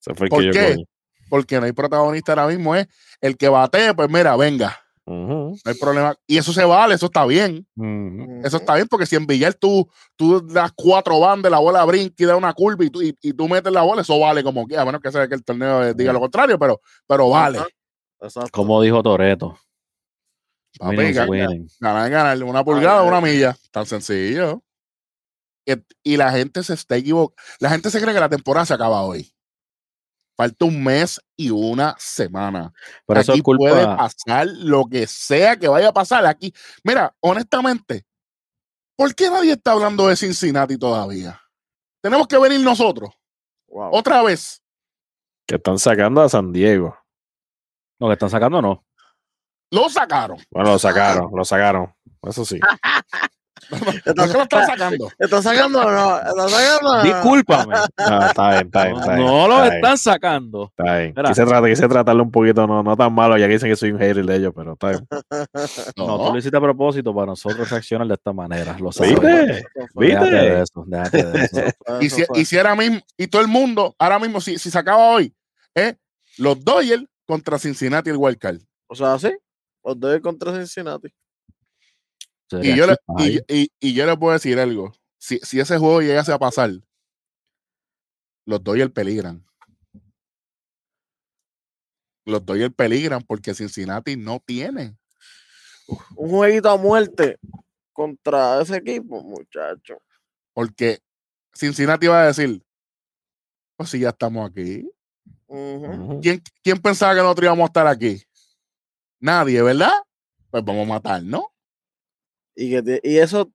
Ese fue el ¿Por que yo qué? cogí. Porque no hay protagonista ahora mismo. Es el que batee, pues mira, venga. No hay problema. Y eso se vale, eso está bien. Eso está bien porque si en Villar tú, tú das cuatro bandas, la bola brinca y da una curva y tú, y, y tú metes la bola, eso vale como que, a menos que sea que el torneo eh, diga lo contrario, pero, pero vale. Exacto. Como dijo Toreto. Papi, ganar, ganar, una pulgada, una milla, tan sencillo. Y, y la gente se está equivocando. La gente se cree que la temporada se acaba hoy. Falta un mes y una semana. Eso aquí es culpa. puede pasar lo que sea que vaya a pasar aquí. Mira, honestamente, ¿por qué nadie está hablando de Cincinnati todavía? Tenemos que venir nosotros, Wow. otra vez. Que están sacando a San Diego. No, que están sacando, no. Lo sacaron. Bueno, lo sacaron, lo sacaron. Eso sí. [laughs] No es que lo están sacando. ¿Están sacando o no? ¿Están sacando o no? Discúlpame. Ah, está bien, está bien, [laughs] No, está bien. no lo están sacando. Está bien. Quise, tratar, quise tratarlo un poquito, no, no tan malo, ya que dicen que soy un hater de ellos, pero está bien. No, [laughs] No. tú lo hiciste a propósito para nosotros reaccionar de esta manera. Lo sabemos. ¿Viste? ¿Viste? Déjate de eso, déjate de eso. [laughs] Y si, y si ahora mismo, y todo el mundo, ahora mismo, si, si se acaba hoy, ¿eh? los Dodgers contra Cincinnati el wildcard. O sea, sí. Los doy contra Cincinnati. Y yo, le, y, y- y yo les puedo decir algo. Si, si ese juego llegase a pasar, los Dodgers peligran. Los Dodgers peligran porque Cincinnati no tiene. Un jueguito a muerte contra ese equipo, muchacho. Porque Cincinnati va a decir, pues si ya estamos aquí. ¿Quién, quién pensaba que nosotros íbamos a estar aquí? Nadie, ¿verdad? Pues vamos a matar, ¿no? Y, que y eso,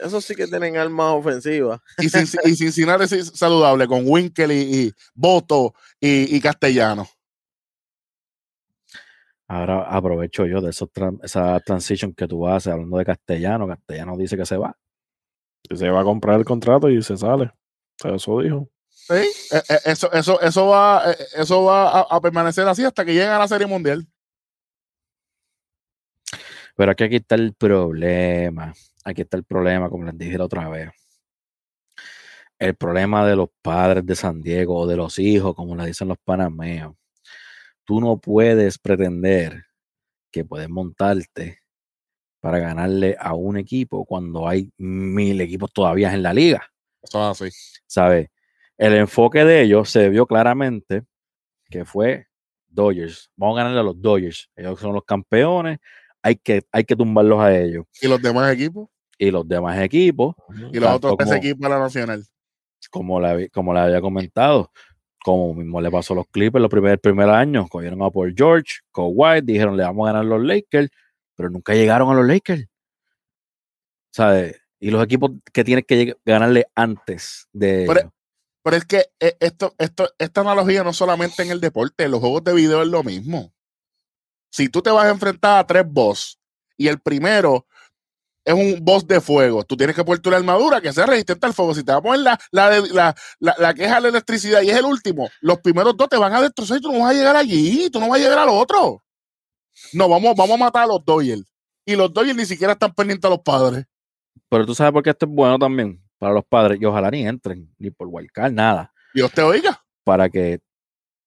eso sí que tienen armas ofensivas. Y, Cinci- [laughs] y Cincinnati es saludable con Winkel y, y Boto y, y Castellano. Ahora aprovecho yo de esos tran- esa transition que tú haces hablando de castellano. Castellano dice que se va. Se va a comprar el contrato y se sale. Eso dijo. Sí, eh, eh, eso, eso, eso va, eh, eso va a, a permanecer así hasta que lleguen a la Serie Mundial. Pero aquí, aquí está el problema. Aquí está el problema, como les dije la otra vez. El problema de los padres de San Diego o de los hijos, como le dicen los panameos. Tú no puedes pretender que puedes montarte para ganarle a un equipo cuando hay mil equipos todavía en la liga. Eso es así. ¿Sabes? El enfoque de ellos se vio claramente que fue Dodgers. Vamos a ganarle a los Dodgers. Ellos son los campeones. Hay que, hay que tumbarlos a ellos. Y los demás equipos Y los demás equipos, y los otros tres equipos de la Nacional. como le, habí- como le había comentado, como mismo le pasó a los Clippers los primer, el primer año, cogieron a Paul George, Kawhi, dijeron le vamos a ganar a los Lakers, pero nunca llegaron a los Lakers. ¿Sabes? Y los equipos que tienes que ganarle antes de Pero- ellos. Pero es que eh, esto, esto, esta analogía no solamente en el deporte, en los juegos de video es lo mismo. Si tú te vas a enfrentar a tres boss y el primero es un boss de fuego, tú tienes que poner tu armadura que sea resistente al fuego. Si te vas a poner la, la, de- la, la, la que es a la electricidad y es el último, los primeros dos te van a destrozar y tú no vas a llegar allí, tú no vas a llegar al otro. No, vamos, vamos a matar a los Dodgers. Y los Dodgers ni siquiera están pendientes a los padres. Pero tú sabes por qué esto es bueno también para los padres, y ojalá ni entren, ni por wildcard, nada, Dios te oiga. para que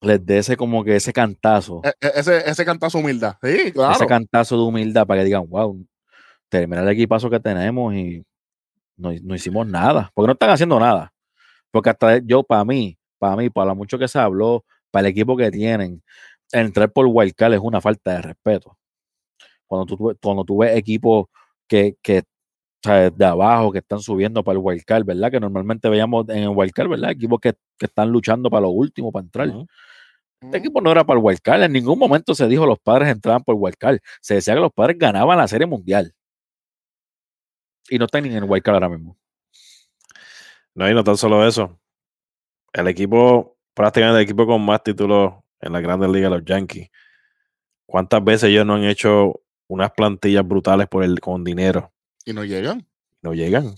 les dé ese como que ese cantazo, E- e- ese, ese cantazo humildad. Sí, claro. ese cantazo de humildad para que digan, wow, terminar el equipazo que tenemos y no, no hicimos nada, porque no están haciendo nada. Porque hasta yo, para mí, para mí, para lo mucho que se habló, para el equipo que tienen, entrar por wildcard es una falta de respeto. Cuando tú, cuando tú ves equipos que, que o sea, de abajo que están subiendo para el wildcard, ¿verdad? Que normalmente veíamos en el wildcard, ¿verdad? Equipos que, que están luchando para lo último, para entrar. Este equipo no era para el wildcard. En ningún momento se dijo los padres entraban por wildcard. Se decía que los padres ganaban la serie mundial. Y no están ni en el wildcard ahora mismo. No, y no tan solo eso. El equipo, prácticamente el equipo con más títulos en la Grandes Ligas, los Yankees. ¿Cuántas veces ellos no han hecho unas plantillas brutales por el, con dinero? Y no llegan. No llegan. O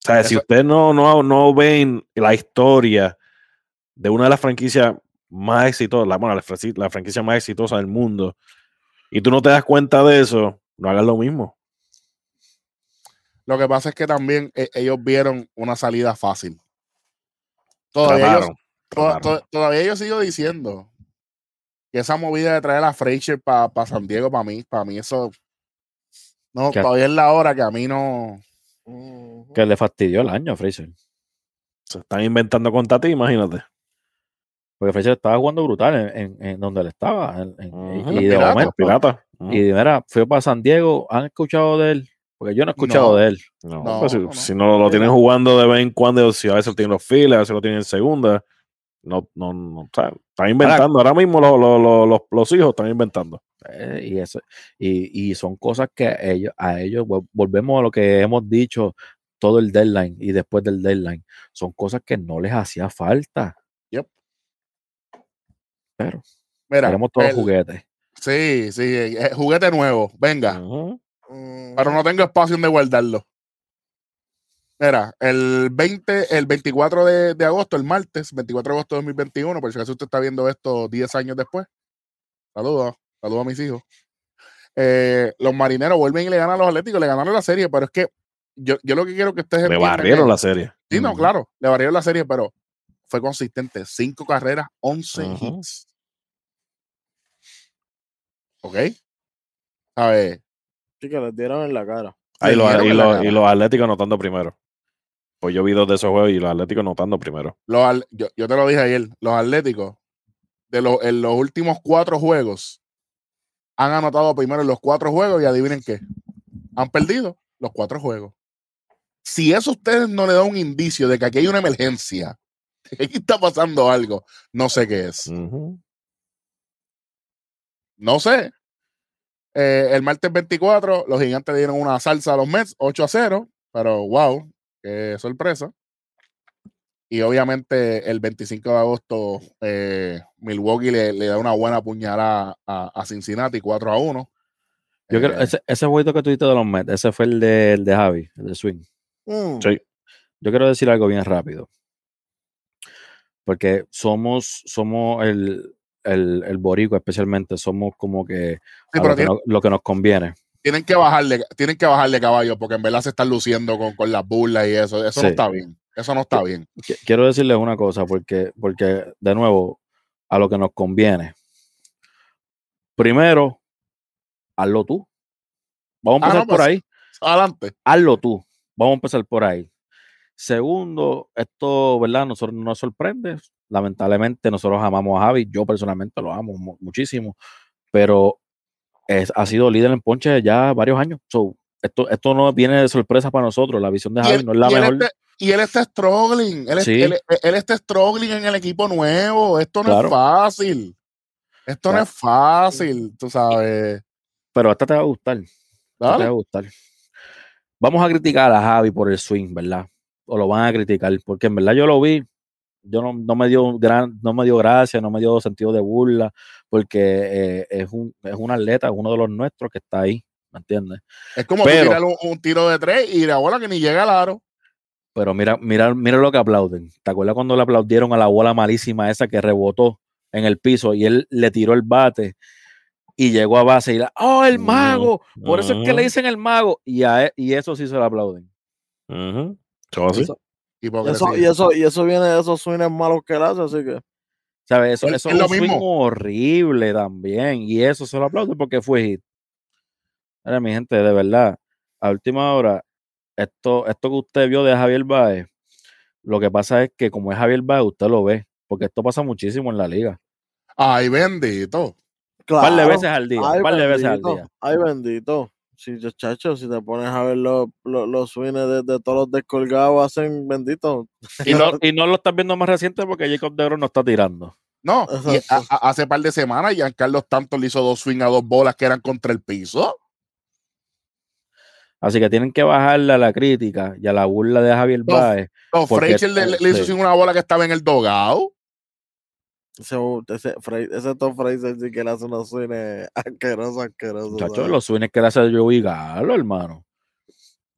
sea, si ustedes no, no, no ven la historia de una de las franquicias más exitosas, la, bueno, la, la franquicia más exitosa del mundo, y tú no te das cuenta de eso, no hagas lo mismo. Lo que pasa es que también eh, ellos vieron una salida fácil. Todavía ellos, Trataron, to- todavía yo sigo diciendo que esa movida de traer a Frazier para San Diego, para mí, para mí eso no, Que- todavía es la hora que a mí no. Que le fastidió el año a Fraser. Se están inventando con Tati, imagínate. Porque Fraser estaba jugando brutal en, en- en donde él estaba. en- en- y- los de piratas, momento. Los piratas. Ujú. Y mira, fue para San Diego. ¿Han escuchado de él? Porque yo no he escuchado No. de él. No, No, pues si, no, no. si no lo tienen jugando de vez en cuando, si a veces lo tienen los files, a veces lo tienen en segunda, No, no, no. o sea, están inventando. Ahora mismo lo- lo- lo- los, los hijos están inventando. Eh, y eso y, y son cosas que a ellos a ellos vol- volvemos a lo que hemos dicho todo el deadline y después del deadline son cosas que no les hacía falta Yep. Pero Mira, queremos todos el- los juguetes Sí, sí, eh, juguete nuevo, venga. Mm, pero no tengo espacio donde guardarlo. Mira, el 20, el 24 de, de agosto, el martes, 24 de agosto de 2021, por si acaso usted está viendo esto 10 años después. Saludos, saludos a mis hijos. Eh, los marineros vuelven y le ganan a los atléticos, le ganaron la serie, pero es que yo, yo lo que quiero que ustedes Le barrieron la serie. Sí, no, claro, le barrieron la serie, pero fue consistente. Cinco carreras, 11 Ujú. hits. ¿Ok? A ver, Sí, que les dieron en la cara. Ah, y, los, y los- cara. y los Atléticos anotando primero. Pues yo vi dos de esos juegos y los Atléticos anotando primero. los yo, yo te lo dije ayer, los Atléticos, de los, en los últimos cuatro juegos, han anotado primero en los cuatro juegos y adivinen qué, han perdido los cuatro juegos. Si eso a ustedes no le da un indicio de que aquí hay una emergencia, [laughs] aquí está pasando algo, no sé qué es. No sé. Eh, el martes 24, los gigantes le dieron una salsa a los Mets, 8 a 0, pero wow, qué sorpresa. Y obviamente el 25 de agosto, eh, Milwaukee le, le da una buena puñalada a, a Cincinnati, 4 a 1. yo creo Eh, ese, ese jueguito que tuviste de los Mets ese fue el de, el de Javi el de Swing Mm, Sí. yo quiero decir algo bien rápido porque somos somos el el, el boricua especialmente somos como que sí, lo, que tienen, no- lo que nos conviene tienen que bajarle, tienen que bajarle caballo, porque en verdad se están luciendo con, con las burlas y eso. Eso no está bien. Eso no está bien. Qui- quiero decirles una cosa, porque, porque de nuevo, a lo que nos conviene. Primero, hazlo tú. Vamos a Ah, empezar por pues. ahí. Adelante. Hazlo tú. Vamos a empezar por ahí. Segundo, esto, ¿verdad? Nosotros no nos sorprende. Lamentablemente, nosotros amamos a Javi. Yo personalmente lo amo mu- muchísimo. Pero es, ha sido líder en ponche ya varios años. So, esto, esto no viene de sorpresa para nosotros. La visión de Javi él, no es la y él mejor. está, y él está struggling. Él, Sí. él, él está struggling en el equipo nuevo. Esto no Claro. es fácil. Esto no Claro. es fácil, tú sabes. Pero esta te va a gustar. Esta te va a gustar. Vamos a criticar a Javi por el swing, ¿verdad? O lo van a criticar, porque en verdad yo lo vi, yo no, no me dio gran, no me dio gracia, no me dio sentido de burla, porque eh, es un es un atleta, es uno de los nuestros que está ahí, ¿me entiendes? Es como Pero- tirar un, un tiro de tres y la bola que ni llega al aro. Pero mira, mira, mira lo que aplauden. ¿Te acuerdas cuando le aplaudieron a la bola malísima esa que rebotó en el piso y él le tiró el bate y llegó a base y la, ¡oh, el mago! Por eso es que le dicen el mago y, a e- y eso sí se lo aplauden. ¿Cómo así? Eso- y, eso, y, eso, y eso viene de esos swings malos que él hace, así que. ¿Sabes? Eso, Es- eso es es lo un swing mismo. horrible también. Y eso se lo aplaudo porque fue hit. Mira, mi gente, de verdad, a última hora, esto, esto que usted vio de Javier Baez, lo que pasa es que como es Javier Baez, usted lo ve. Porque esto pasa muchísimo en la liga. Ay, bendito. Un par de Claro. veces al día. Ay, Un par de veces al día. Ay, bendito. Si, chacho, si te pones a ver los, los, los swings de, de todos los descolgados, hacen bendito. Y no, [laughs] y no lo estás viendo más reciente porque Jacob de Oro no está tirando. No, y a- hace par de semanas Giancarlo Stanton le hizo dos swing a dos bolas que eran contra el piso. Así que tienen que bajarle a la crítica y a la burla de Javier Baez. No, Freichel le, le hizo sí. swing una bola que estaba en el dogado. Ese, ese, ese Tom Fraser sí que le hace unos swings asquerosos, asquerosos. Muchachos, los swings que le hace Joey Galo, hermano.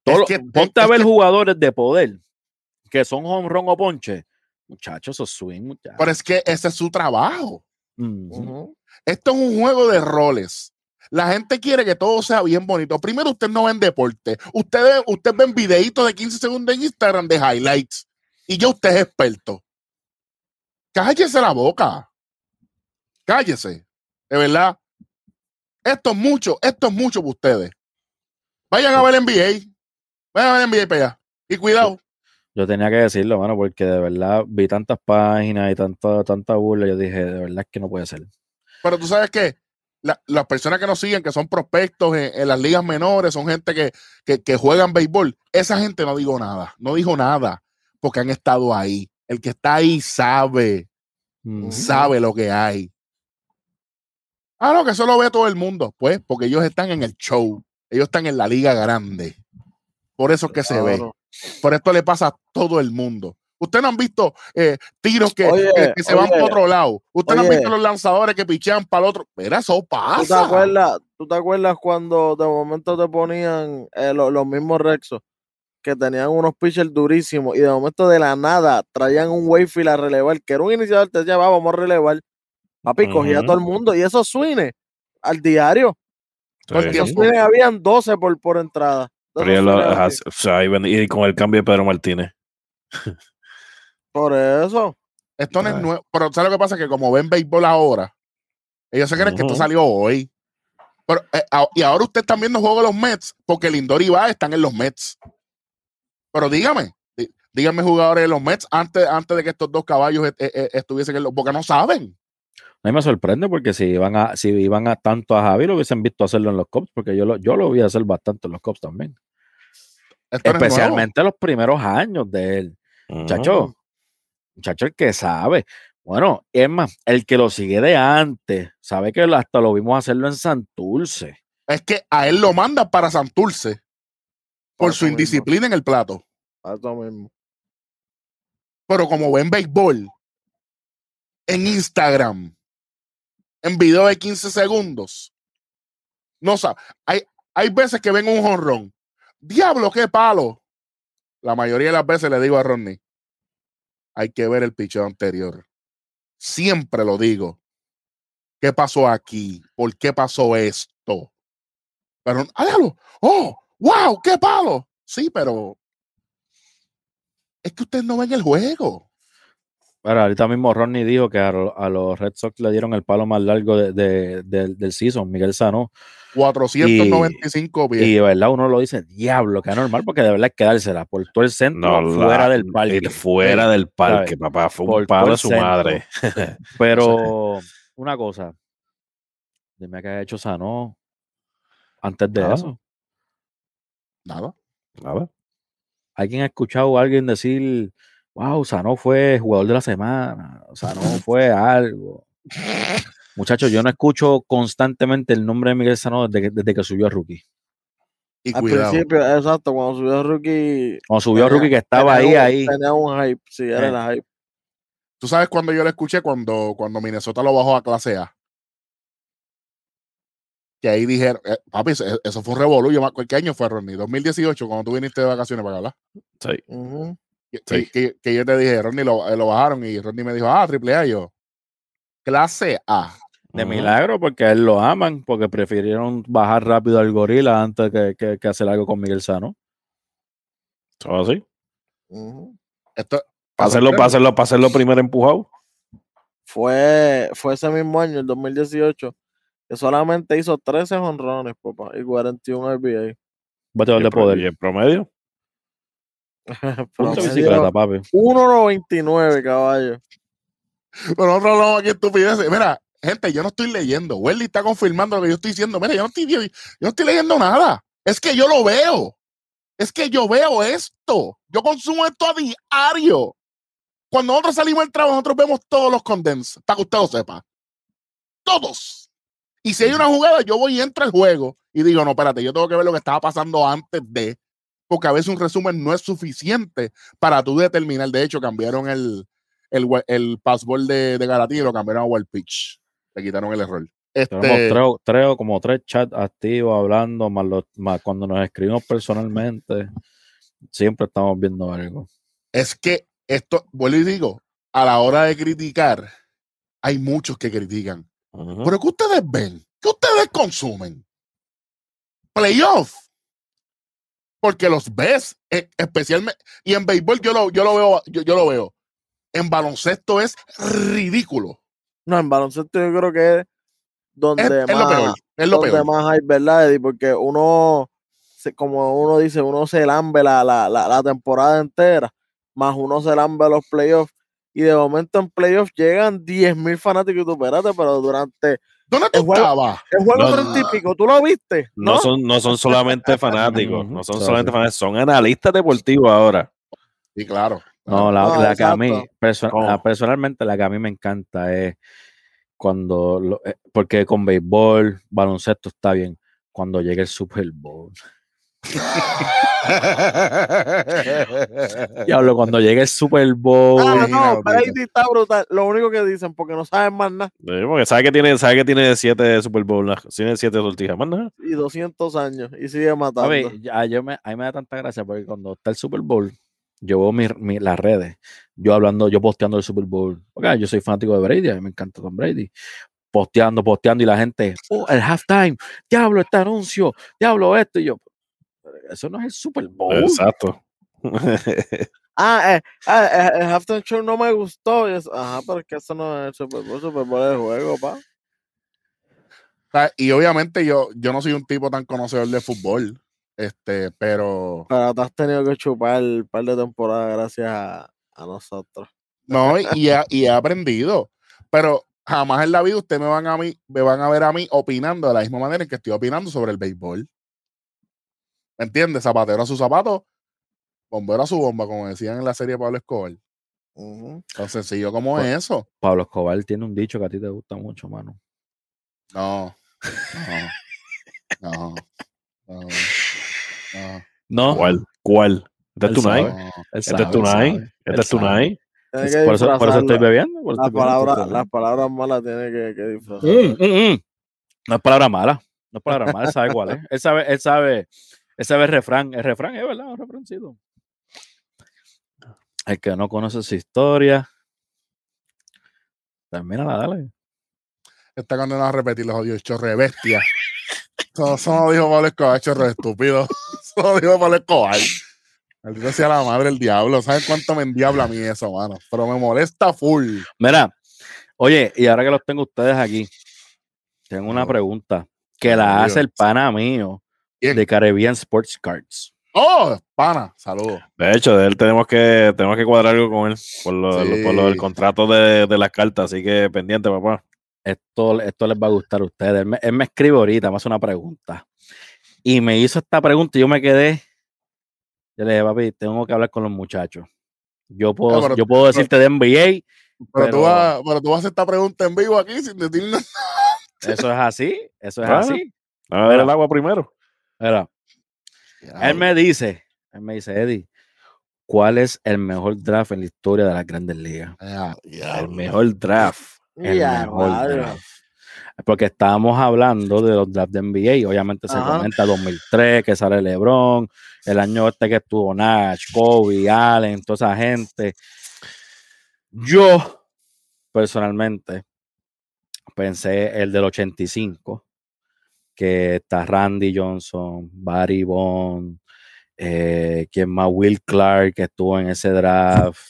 Todo que- ponte a es ver que- jugadores de poder que son home run o ponche. Muchachos, esos swings, muchachos. Pero es que ese es su trabajo. Esto es un juego de roles. La gente quiere que todo sea bien bonito. Primero, usted no ven deporte. Ustedes usted ven videitos de 15 segundos en Instagram de highlights. Y ya usted es experto. Cállese la boca. Cállese. De verdad. Esto es mucho, esto es mucho para ustedes. Vayan a ver NBA. Vayan a ver NBA para allá. Y cuidado. Yo tenía que decirlo, mano, porque de verdad vi tantas páginas y tanta, tanta burla. Yo dije, de verdad es que no puede ser. Pero tú sabes que la- las personas que nos siguen, que son prospectos en, en las ligas menores, son gente que, que, que juegan béisbol. Esa gente no dijo nada, no dijo nada, porque han estado ahí. El que está ahí sabe. Sabe lo que hay. Ah, no, que eso lo ve todo el mundo. Pues, porque ellos están en el show. Ellos están en la liga grande. Por eso es que se ve. Por esto le pasa a todo el mundo. Ustedes no han visto eh, tiros que, Oye, que- que se van para otro lado. Ustedes no han visto los lanzadores que pichean para el otro. Mira, eso ¿Tú te, pasa. acuerdas, ¿Tú te acuerdas cuando de momento te ponían eh, lo- los mismos Rexos que tenían unos pitchers durísimos y de momento de la nada traían un Wayfield a relevar, que era un iniciador, te decía, va, vamos a relevar. Papi, cogía a todo el mundo y esos swings al diario. Sí. tiempo. Esos swings habían 12 por, por entrada. Pero lo- o sea, y con el cambio de Pedro Martínez. Por eso. Esto no es nuevo. Pero ¿sabes lo que pasa? Que como ven béisbol ahora, ellos se creen que esto salió hoy. Pero, eh, a- y ahora ustedes están viendo juegos de los Mets porque Lindor y Va están en los Mets. Pero dígame, dí- díganme jugadores de los Mets antes, antes de que estos dos caballos eh, eh, estuviesen en los. Porque no saben. A mí me sorprende porque si iban a, si iban a tanto a Javi, lo hubiesen visto hacerlo en los Cops, porque yo lo, yo lo vi hacer bastante en los Cops también. Esto. Especialmente los primeros años de él. Muchacho, muchacho, el que sabe. Bueno, es más, el que lo sigue de antes, sabe que hasta lo vimos hacerlo en Santurce. Es que a él lo mandan para Santurce por su indisciplina en el plato. Eso mismo. Pero como ven béisbol en Instagram, en video de 15 segundos, no sabe. Hay, hay veces que ven un jonrón. Diablo, qué palo. La mayoría de las veces le digo a Rodney, hay que ver el picheo anterior. Siempre lo digo. ¿Qué pasó aquí? ¿Por qué pasó esto? Pero, ah, diablo, oh, wow, qué palo. Sí, pero es que ustedes no ven el juego. Pero ahorita mismo Ronnie dijo que a, lo- a los Red Sox le dieron el palo más largo de- de- del- del season, Miguel Sanó. 495 pies. Y de verdad uno lo dice, diablo, que anormal, porque de verdad es que dársela por todo el centro, No, fuera la- del parque. Fuera del parque, papá. Fue Por un palo de su centro. madre. [laughs] Pero [laughs] una cosa, dime qué ha hecho Sanó antes de eso. Nada. Nada. ¿Alguien ha escuchado a alguien decir, wow, Sanó fue jugador de la semana? Sanó [laughs] fue algo. Muchachos, yo no escucho constantemente el nombre de Miguel Sanó desde que, desde que subió a Rookie. Y Al cuidado. principio, exacto, cuando subió Rookie. Cuando subió a Rookie que estaba ahí, un- ahí. Tenía un hype, sí, era Eh. el hype. Tú sabes cuando yo lo escuché, cuando, cuando Minnesota lo bajó a clase A. Que ahí dijeron, eh, papi, eso, eso fue un revolú. Yo ¿Qué año fue, Ronnie? 2018, cuando tú viniste de vacaciones para acá, ¿verdad? Sí. Sí. que- que- que yo te dije, Ronnie, lo, eh, lo bajaron y Ronnie me dijo, ah, triple A. Yo, clase A. De milagro, porque a él lo aman, porque prefirieron bajar rápido al gorila antes que, que- que hacer algo con Miguel Sano. Todo así. Esto, Para hacerlo, para hacerlo, para hacerlo primero empujado. Fue, fue ese mismo año, el 2018, que solamente hizo 13 honrones, papá, y 41 RBA. Bateador Y de poder. Y el promedio. [laughs] Promedio bicicleta, papi. 1.99, caballo. Pero nosotros hablamos aquí estupideces. Mira, gente, yo no estoy leyendo. Welly está confirmando lo que yo estoy diciendo. Mira, yo no estoy, yo no estoy leyendo nada. Es que yo lo veo. Es que yo veo esto. Yo consumo esto a diario. Cuando nosotros salimos del trabajo, nosotros vemos todos los condens, para que usted lo sepa. Todos. Y si hay una jugada, yo voy y entro al juego y digo, no, espérate, yo tengo que ver lo que estaba pasando antes de, porque a veces un resumen no es suficiente para tú determinar. De hecho, cambiaron el, el, el password de, de y lo cambiaron a Wild Pitch. Le quitaron el error. Tenemos Este, tres, tres o como tres chats activos hablando, más, los- más cuando nos escribimos personalmente, siempre estamos viendo algo. es que esto, vuelvo y digo, a la hora de criticar, hay muchos que critican. Pero ¿qué ustedes ven? ¿Qué ustedes consumen? Playoff. Porque los ves, eh, especialmente, y en béisbol yo lo, yo lo veo, yo, yo lo veo. En baloncesto es ridículo. No, en baloncesto yo creo que es donde Es, es más, lo peor. Es lo donde peor. más hay, ¿verdad, Eddie? Porque uno, como uno dice, uno se lambe la, la, la, la temporada entera, más uno se lambe los playoffs. Y de momento en playoffs llegan 10.000 fanáticos y tú, espérate, pero durante ¿Dónde tú el juego- estabas? el juego No, 30 y pico, ¿tú lo viste? No, son, no son [laughs] solamente fanáticos, no son claro. solamente fanáticos, son analistas deportivos ahora. Sí, claro. No, la, No, la que a mí, ah, personalmente, la que a mí me encanta es cuando, lo- eh, porque con béisbol, baloncesto está bien, cuando llegue el Super Bowl. [laughs] Diablo, cuando llegue el Super Bowl. Ah, no, Brady está brutal. Lo único que dicen, porque no saben más nada. Sí, porque sabe que tiene, sabe que tiene siete Super Bowl, tiene siete sortijas, más nada. Y 200 años. Y sigue A matando. ver, ya, yo me, a mí me da tanta gracia porque cuando está el Super Bowl, yo veo mi- mi- las redes, yo hablando, yo posteando el Super Bowl. Ah, yo soy fanático de Brady, a mí me encanta Tom Brady. Posteando, posteando, y la gente, oh, el halftime, diablo, este anuncio, diablo, esto, y yo, "Pero eso no es el Super Bowl. Exacto. [laughs] Ah, eh, ah, eh, el halftime show no me gustó. ajá, pero es que eso no es el Super Bowl. El Super Bowl es el juego, pa. Y obviamente yo, yo no soy un tipo tan conocedor de fútbol, este, pero Pero te has tenido que chupar un par de temporadas gracias a, a nosotros. no, y, [laughs] y he, y he aprendido. Pero jamás en la vida ustedes me van a mí, me van a ver a mí opinando de la misma manera en que estoy opinando sobre el béisbol. ¿Me entiendes? Zapatero a su zapato, bombero a su bomba, como decían en la serie Pablo Escobar. Tan sencillo como Pues- es eso. Pablo Escobar tiene un dicho que a ti te gusta mucho, mano. No. No. No. No. no, No, ¿Cuál? ¿Cuál? ¿Este es Él tu sabe. night? no. él ¿Este es tu él night? sabe, ¿Este es tu sabe. night? Tiene Es- que Por eso, por eso estoy bebiendo. por Las palabras, estoy las palabras malas tiene que, que disfrazar. Mm, mm, mm. No es palabra mala. No es palabra mala. Él sabe cuál es. Él sabe, él sabe, él sabe el refrán. El refrán es verdad, un refrancito. El que no conoce su historia. Termínala, dale. Está condenado a repetir los odios chorre bestia. Eso, eso no dijo Pablo Escobar, chorre de estúpido. Eso no dijo Pablo Escobar. Maldito sea la madre del diablo. ¿Sabes cuánto me endiabla a mí eso, mano? Pero me molesta full. Mira, oye, y ahora que los tengo ustedes aquí, tengo una pregunta que la hace el pana mío ¿Quién? de Caribbean Sports Cards. ¡Oh! Pana, saludos. De hecho, de él tenemos que, tenemos que cuadrar algo con él por lo, por lo del contrato de, de las cartas, así que pendiente, papá. Esto, esto les va a gustar a ustedes. Él me, él me escribe ahorita, me hace una pregunta. Y me hizo esta pregunta y yo me quedé. Yo le dije, papi, tengo que hablar con los muchachos. Yo puedo, pero- yo puedo decirte de NBA, Pero, Pero- Tú vas, pero tú vas a hacer esta pregunta en vivo aquí sin decir nada. eso es así, eso es Ah. así. A ver el agua primero. Él me dice, él me dice, Eddie, ¿cuál es el mejor draft en la historia de las grandes ligas? Ya, El mejor draft. El mejor draft. Porque estábamos hablando de los drafts de NBA y obviamente se comenta 2003, que sale LeBron, el año este que estuvo Nash, Kobe, Allen, toda esa gente. Yo, personalmente, pensé el del 85, que está Randy Johnson, Barry Bond, eh, quien más Will Clark que estuvo en ese draft.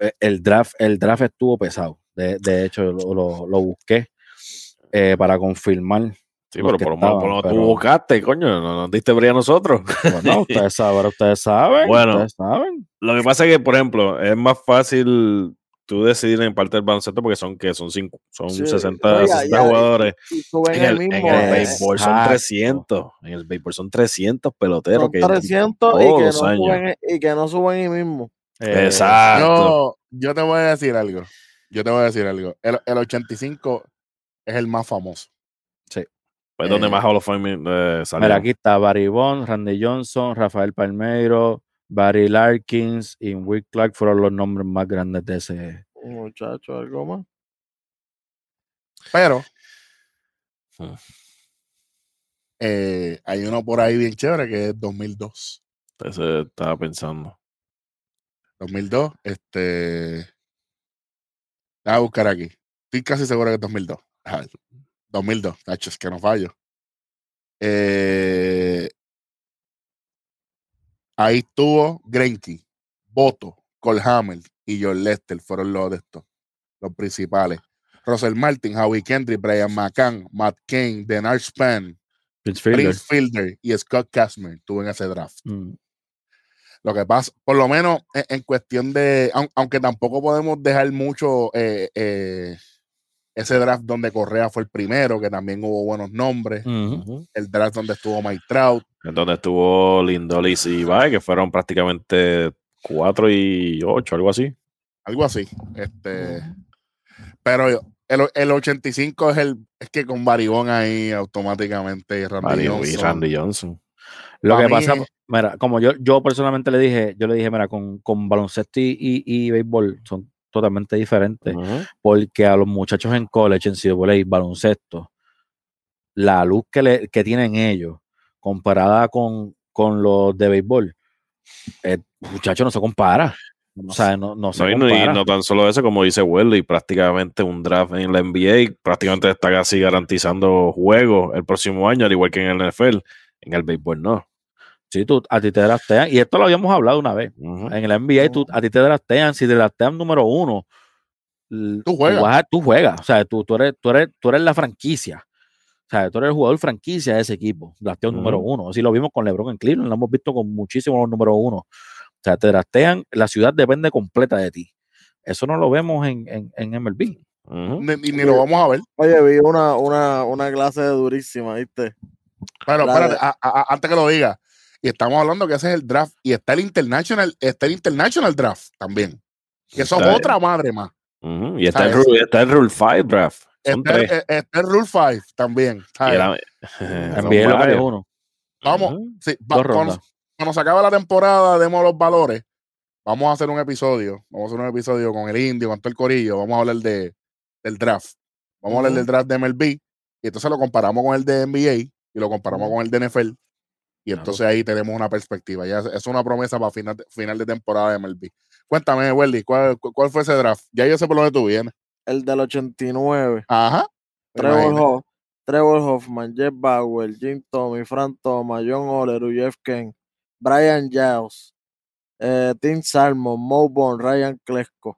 Eh, El draft, el draft estuvo pesado. De, de hecho, lo, lo- lo busqué eh, para confirmar. Sí, pero por lo menos tú buscaste, coño, no nos diste brillo a nosotros. Bueno, [laughs] ustedes saben, ustedes saben. Bueno. ustedes saben. Lo que pasa es que, por ejemplo, es más fácil tú decidir en parte del baloncesto porque son que son cinco, son Sí, 60, no, ya, 60 ya, jugadores. Y En el, el, en mismo. el eh, béisbol son Exacto. 300. En el béisbol son 300 peloteros son que 300 y todos que, no años. suben, y que no suben ahí mismo. Eh, Exacto. Yo, yo te voy a decir algo. Yo te voy a decir algo. El, el 85 es el más famoso. Pues donde eh, más Hall of Fame eh, salió. Mira, aquí está Barry Bond, Randy Johnson, Rafael Palmeiro, Barry Larkins y Will Clark fueron los nombres más grandes de ese. Muchacho, algo más. Pero Hmm. eh, hay uno por ahí bien chévere que es 2002. Ese estaba pensando. 2002, este. Voy a buscar aquí. Estoy casi seguro que es 2002. Ajá, 2002, tacho, es que no fallo. Eh, ahí estuvo Greinke, Boto, Cole Hamel y John Lester fueron los de estos, los principales. Russell Martin, Howie Kendrick, Brian McCann, Matt Kane, Denard Span, Prince Fielder. Prince Fielder y Scott Kazmir estuvo en ese draft. Mm. Lo que pasa, por lo menos en, en cuestión de, aun- aunque tampoco podemos dejar mucho eh, eh, ese draft donde Correa fue el primero, que también hubo buenos nombres, el draft donde estuvo Mike Trout, En donde estuvo Lindolis y Ibai, que fueron prácticamente 4 y 8, algo así. Algo así. Este, pero el, el 85 es el es que con Baribón ahí automáticamente y Randy Mario Johnson. y Randy Johnson. Lo que pasa, es- mira, como yo, yo personalmente le dije, yo le dije, mira, con, con baloncesto y, y, y béisbol son totalmente diferentes. Ujú. porque a los muchachos en college, en CWA, baloncesto, la luz que, le, que tienen ellos comparada con, con los de béisbol, el muchacho no se compara. O sea, no, no se y no tan solo eso, como dice Welly, prácticamente un draft en la NBA prácticamente está casi garantizando juegos el próximo año, al igual que en el NFL. En el béisbol no. Sí, tú, a ti te draftean, y esto lo habíamos hablado una vez. En el NBA, tú, a ti te draftean, si te draftean número uno, Tú juegas. a- tú juegas. O sea, tú, tú, eres, tú, eres, tú eres la franquicia. O sea, tú eres el jugador franquicia de ese equipo. Drafteado número Ujú. uno. Así lo vimos con LeBron en Cleveland, lo hemos visto con muchísimos los número uno. O sea, te draftean, la ciudad depende completa de ti. Eso no lo vemos en, en, en MLB. Ujú. Ni, ni- ni lo vamos a ver. Oye, vi una, una, una clase durísima, ¿viste? Pero espérate, de- a- a- a- antes que lo diga, y estamos hablando que ese es el draft, y está el International, está el International Draft también. Que eso Está es otra madre más. Y está el, rule, está el Rule 5 draft. Son Está, el- tres. eh, está el Rule 5 también. [laughs] Son NBA lo que es uno. Vamos, sí, va- cuando, se acabe la temporada, demos los valores. Vamos a hacer un episodio. Vamos a hacer un episodio con el indio, con todo el corillo. Vamos a hablar de, del draft. Vamos a hablar del draft de MLB. Y entonces lo comparamos con el de NBA y lo comparamos con el de NFL. Y Claro. entonces ahí tenemos una perspectiva. Ya es- una promesa para final, de- final de temporada de MLB. Cuéntame, Welly, ¿cuál, cu- cuál fue ese draft? Ya yo sé por dónde tú vienes. El del 89. Ajá. Trevor, imagino. Ho- Trevor Hoffman, Jeff Bauer, Jim Tommy, Frank Thomas, John Oleru, Jeff Ken, Brian Giles, eh, Tim Salmon, Mo Bond, Ryan Klesko.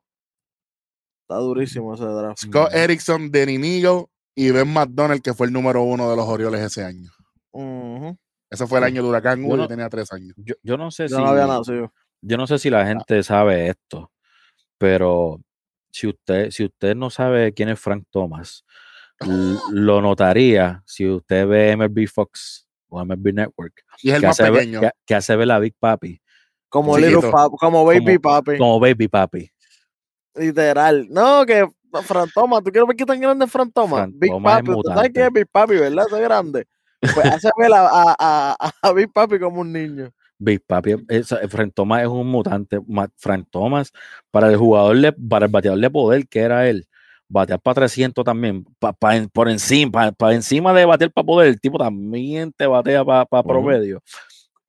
Está durísimo ese draft. Scott Erickson, Denny Neagle y Ben McDonald, que fue el número uno de los Orioles ese año. Ujú. Ese fue el año de Huracán Yo Hugo, yo no- tenía tres años. Yo, yo no sé Yo si. no había nacido. yo no sé si la gente sabe esto, pero si usted, si usted no sabe quién es Frank Thomas, [gasps] lo notaría si usted ve MLB Fox o MLB Network, Y es el que más hace, pequeño. que, que hace ver la Big Papi Como. Little Pap, como Baby Papi. como Baby Papi. Literal. No, que Fran Thomas, ¿tú quieres ver qué tan grande es Fran Thomas? Fran Big es Papi, ¿tú sabes quién es. Big Papi, verdad? Ese grande. Pues hace ver a, a, a, a Big Papi como un niño. Big Papi, es- Frank Thomas es un mutante. Frank Thomas, para el jugador, de- para el bateador de poder que era él, batear para 300 también, pa- pa por encima, para encima de batear para poder, el tipo también te batea para Ujú. promedio.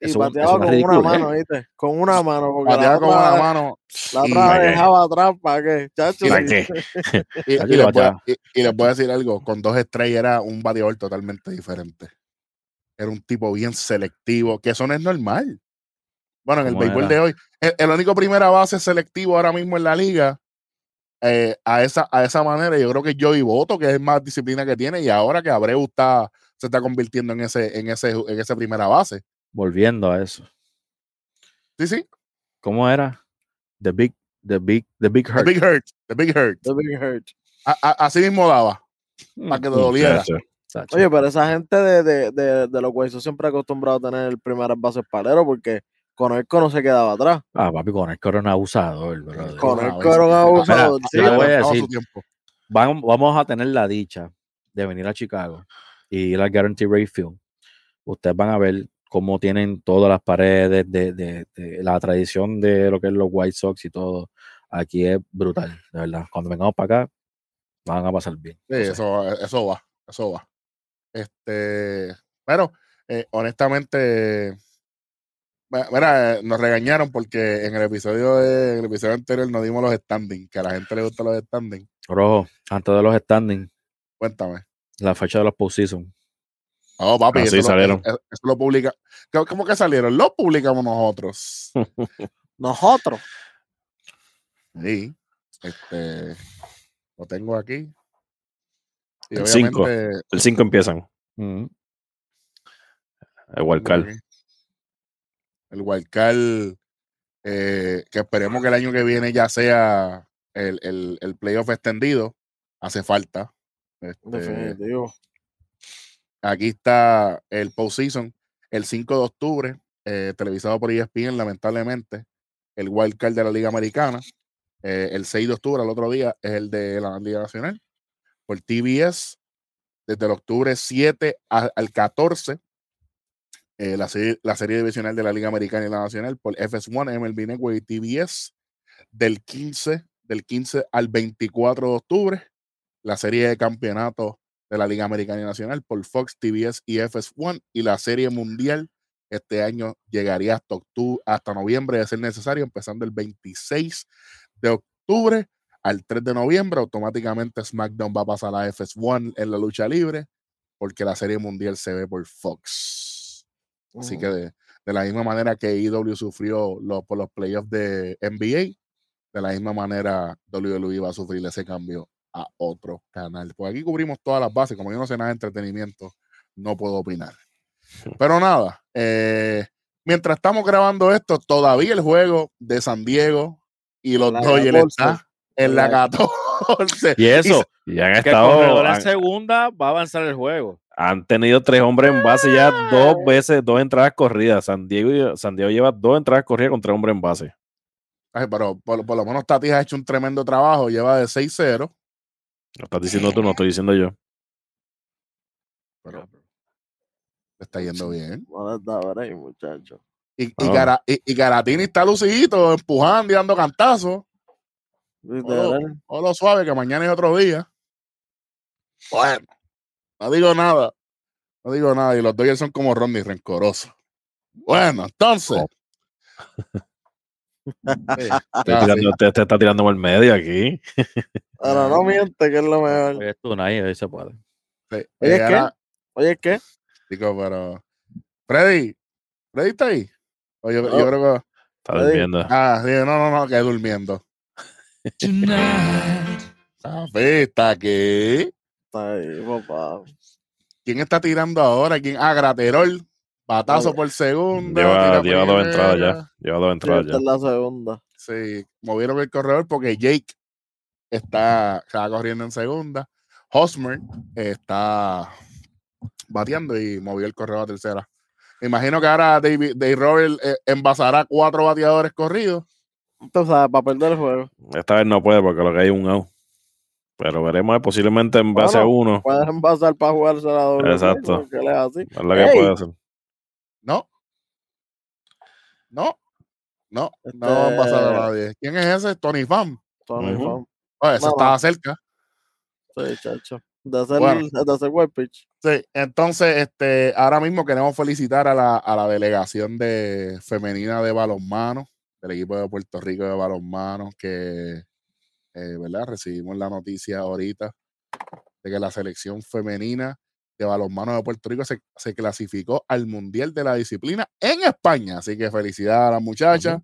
Y Eso- bateaba con una mano, ¿viste? Con una [laughs] mano. Porque Bateaba la con una mano. la otra dejaba atrás, ¿para qué? Chacho, ¿Y ¿Para sí. qué? Y, [laughs] y les voy a, bateaba. y- y les voy a decir algo, con dos estrellas era un bateador totalmente diferente. Era un tipo bien selectivo, que eso no es normal. Bueno, en el ¿Cómo béisbol de hoy, el, el único primera base selectivo ahora mismo en la liga, eh, a, esa, a esa manera, yo creo que Joey Boto, que es más disciplina que tiene, y ahora que Abreu está, se está convirtiendo en ese, en ese, en ese primera base. Volviendo a eso. Sí, sí. ¿Cómo era? The Big, The Big, The Big The Hurt. Big Hurt. The Big Hurt. The Big Hurt. A- a- así mismo daba, para que te Mm, doliera. Oye, pero esa gente de, de, de, de los Guaysos siempre acostumbrado a tener primeras bases palero porque con el no se quedaba atrás. Ah, papi, con el coro un abusador, brother. Con el Una vez. coro un abusador. mira, sí, voy a decir. Vamos, vamos a tener la dicha de venir a Chicago y ir al Guarantee Rate Field. Ustedes van a ver cómo tienen todas las paredes de, de- de la tradición de lo que es los White Sox y todo. Aquí es brutal, de verdad. Cuando vengamos para acá, van a pasar bien. Sí, sé. eso, eso va, eso va. Este, pero eh, honestamente, mi- mira, eh, nos regañaron porque en el episodio de, en el episodio anterior nos dimos los standings, que a la gente le gustan los standings. Rojo, antes de los standings, Cuéntame. la fecha de los postseason. No, papi, Ah, eso, sí, lo, salieron. eso- eso lo publica. ¿Cómo, cómo que salieron? Lo publicamos nosotros. [laughs] Nosotros. Sí. Este, lo tengo aquí. Y El cinco. obviamente. El 5 empiezan. Mm, El Wildcard. Ok. El Wildcard, eh, que esperemos que el año que viene ya sea el, el, el playoff extendido. Hace falta. Este, Definitivo. aquí está el postseason, el 5 de octubre, eh, televisado por ESPN, lamentablemente. el wild card de la Liga Americana. Eh, el 6 de octubre, el otro día, es el de la Liga Nacional. Por TBS, desde el octubre 7 a- al 14, eh, la, serie, la serie divisional de la Liga Americana y la Nacional por FS1, MLB Network y TBS. Del 15, del 15 al 24 de octubre, la serie de campeonatos de la Liga Americana y Nacional por Fox, TBS y FS1 y la serie mundial este año llegaría hasta octubre, hasta noviembre de ser necesario, empezando el 26 de octubre al 3 de noviembre. Automáticamente SmackDown va a pasar a FS1 en la lucha libre porque la serie mundial se ve por Fox. Así que de, de la misma manera que IW sufrió lo- por los playoffs de NBA, de la misma manera WWE va a sufrir ese cambio a otro canal. Pues aquí cubrimos todas las bases. Como yo no sé nada de entretenimiento, no puedo opinar. [laughs] Pero nada, eh, mientras estamos grabando esto, todavía el juego de San Diego y los Dodgers 14. está en la La- 14. Y eso, Y han que estado. Han, segunda va a avanzar el juego. han tenido tres hombres en base ya dos veces, dos entradas corridas. San Diego, San Diego lleva dos entradas corridas con tres hombres en base. Ay, pero por, por lo menos Tatis ha hecho un tremendo trabajo, lleva de 6-0. Lo estás diciendo tú, no estoy diciendo yo. Pero está yendo bien. Muchacho. Y, y, Ah. Gara- y- y Garatini está lucidito, empujando y dando cantazos. O lo suave, que mañana es otro día. Bueno, no digo nada. No digo nada. Y los Dodgers son como Rodney, rencorosos. Bueno, entonces. [laughs] Sí, tirando- te, te está tirando por el medio aquí. Pero no miente, que es lo mejor. Hoy es tú, nadie, hoy se puede. sí, sí. Oye, Eh, ¿qué? ahora, Oye, ¿qué? digo, pero. Freddy, Freddy está ahí. O yo, creo que. Está Ahí. durmiendo. Ah, sí, no, no, no, que durmiendo. Safi, está ahí, papá. ¿Quién está tirando ahora? ¿Quién? Ah, Graterol. Batazo Oye. por segunda. Lleva, lleva dos entradas ya. Lleva dos entradas esta ya. es la segunda. Sí, movieron el corredor porque Jake está, está corriendo en segunda. Hosmer está bateando y movió el corredor a tercera. Me imagino que ahora David, Dave Robert eh, envasará cuatro bateadores corridos. Entonces, para perder el juego. Esta vez no puede porque lo que hay es un out. Pero veremos, eh, posiblemente en base a uno. Puedes envasar para jugarse la doble. Exacto. porque él es así. Es lo que puede hacer. No. No. No. No va a envasar a Este- nadie. ¿Quién es ese? Tony Pham. Tony. Pham. Oye, ese No, no. estaba cerca. Sí, chacho. De hacer, Bueno. de hacer white pitch. Sí, entonces, este, ahora mismo queremos felicitar a la, a la delegación de femenina de balonmano, del equipo de Puerto Rico de balonmano, que, eh, ¿verdad? Recibimos la noticia ahorita de que la selección femenina de balonmano de Puerto Rico se, se clasificó al Mundial de la Disciplina en España. Así que felicidades a las muchachas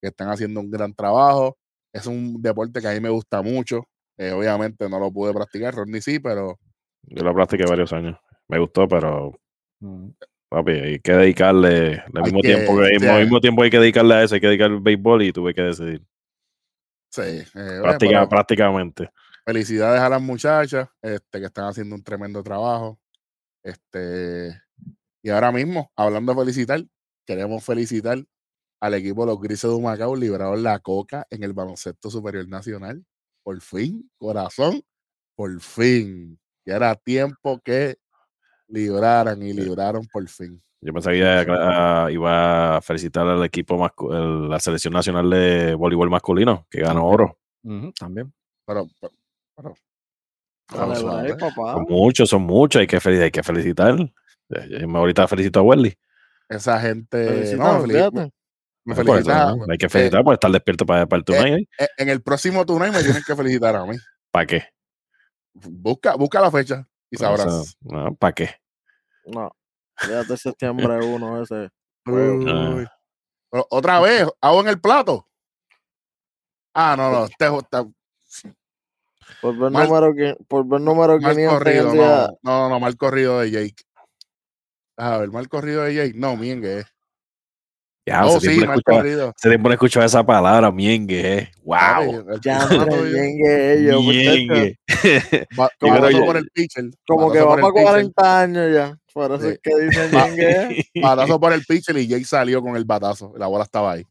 que están haciendo un gran trabajo. Es un deporte que a mí me gusta mucho. Eh, obviamente no lo pude practicar, Rodney sí, pero Yo lo practiqué varios años. Me gustó, pero Mm. Papi, hay que dedicarle al mismo que- tiempo que, o sea- al mismo tiempo hay que dedicarle a eso, hay que dedicarle al béisbol y tuve que decidir. sí. eh, Práctica- prácticamente. felicidades a las muchachas este, que están haciendo un tremendo trabajo. Este, y ahora mismo, hablando de felicitar, queremos felicitar al equipo de los Grises de Humacao, libraron la coca en el baloncesto superior nacional. Por fin, corazón, por fin. Ya era tiempo que libraran y libraron por fin. Yo pensé que iba, iba a felicitar al equipo, la selección nacional de voleibol masculino, que ganó oro. También. Pero, pero. Son muchos, son muchos, hay que, hay que felicitar. Eh, yo ahorita felicito a Welly. esa gente. No, me me Por eso, felicita- ¿no? Hay que felicitar por estar despierto para, para el torneo. eh, en el próximo turno me tienen que felicitar a mí. ¿Para qué? Busca, busca la fecha y sabrás. O sea, no, ¿Para qué? No. Fíjate septiembre [laughs] 1 ese. Ah. Uy. Otra vez, [laughs] hago en el plato. Ah, no, no, [laughs] este está Por ver Mal- número, qui- por ver número mal 500 en corrido. No, no, no, mal corrido de Jake. A ver, mal corrido de Jake. No, miengue. Ya, Oh, sí, mal escuchaba- corrido. hace tiempo no escuchaba esa palabra, miengue. eh. ¡Wow! Ya, muchacho. [laughs] Miengue. Yo creo batazo que- por el pitcher. Como que va para pitcher, 40 años ya. Por eso Sí. es que dicen yengue. Batazo [laughs] por el pitcher y Jake salió con el batazo. La bola estaba ahí.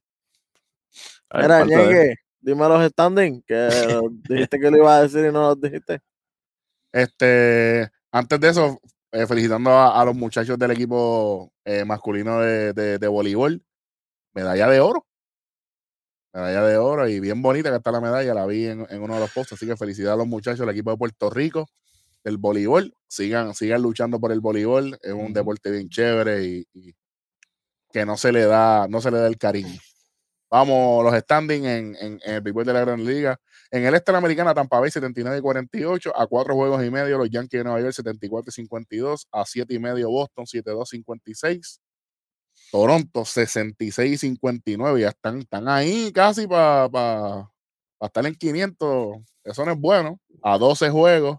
Ay, Mira, falta de- dime los standings, que [laughs] dijiste que lo iba a decir y no los dijiste. Este, antes de eso, eh, felicitando a, a los muchachos del equipo eh, masculino de, de- de voleibol. Medalla de oro. Medalla de oro y bien bonita que está la medalla, la vi en, en uno de los posts. Así que felicidades a los muchachos del equipo de Puerto Rico, del voleibol. Sigan, sigan luchando por el voleibol. Es un deporte bien chévere y, y que no se le da, no se le da el cariño. Vamos, los standings en, en, en el béisbol de la Gran Liga. En el este de la Americana, Tampa Bay 79 y 48, a cuatro juegos y medio, los Yankees de Nueva York 74 y 52, a siete y medio, Boston 72 56, Toronto 66 y 59, ya están, están ahí casi para estar en 500, eso no es bueno, a 12 juegos,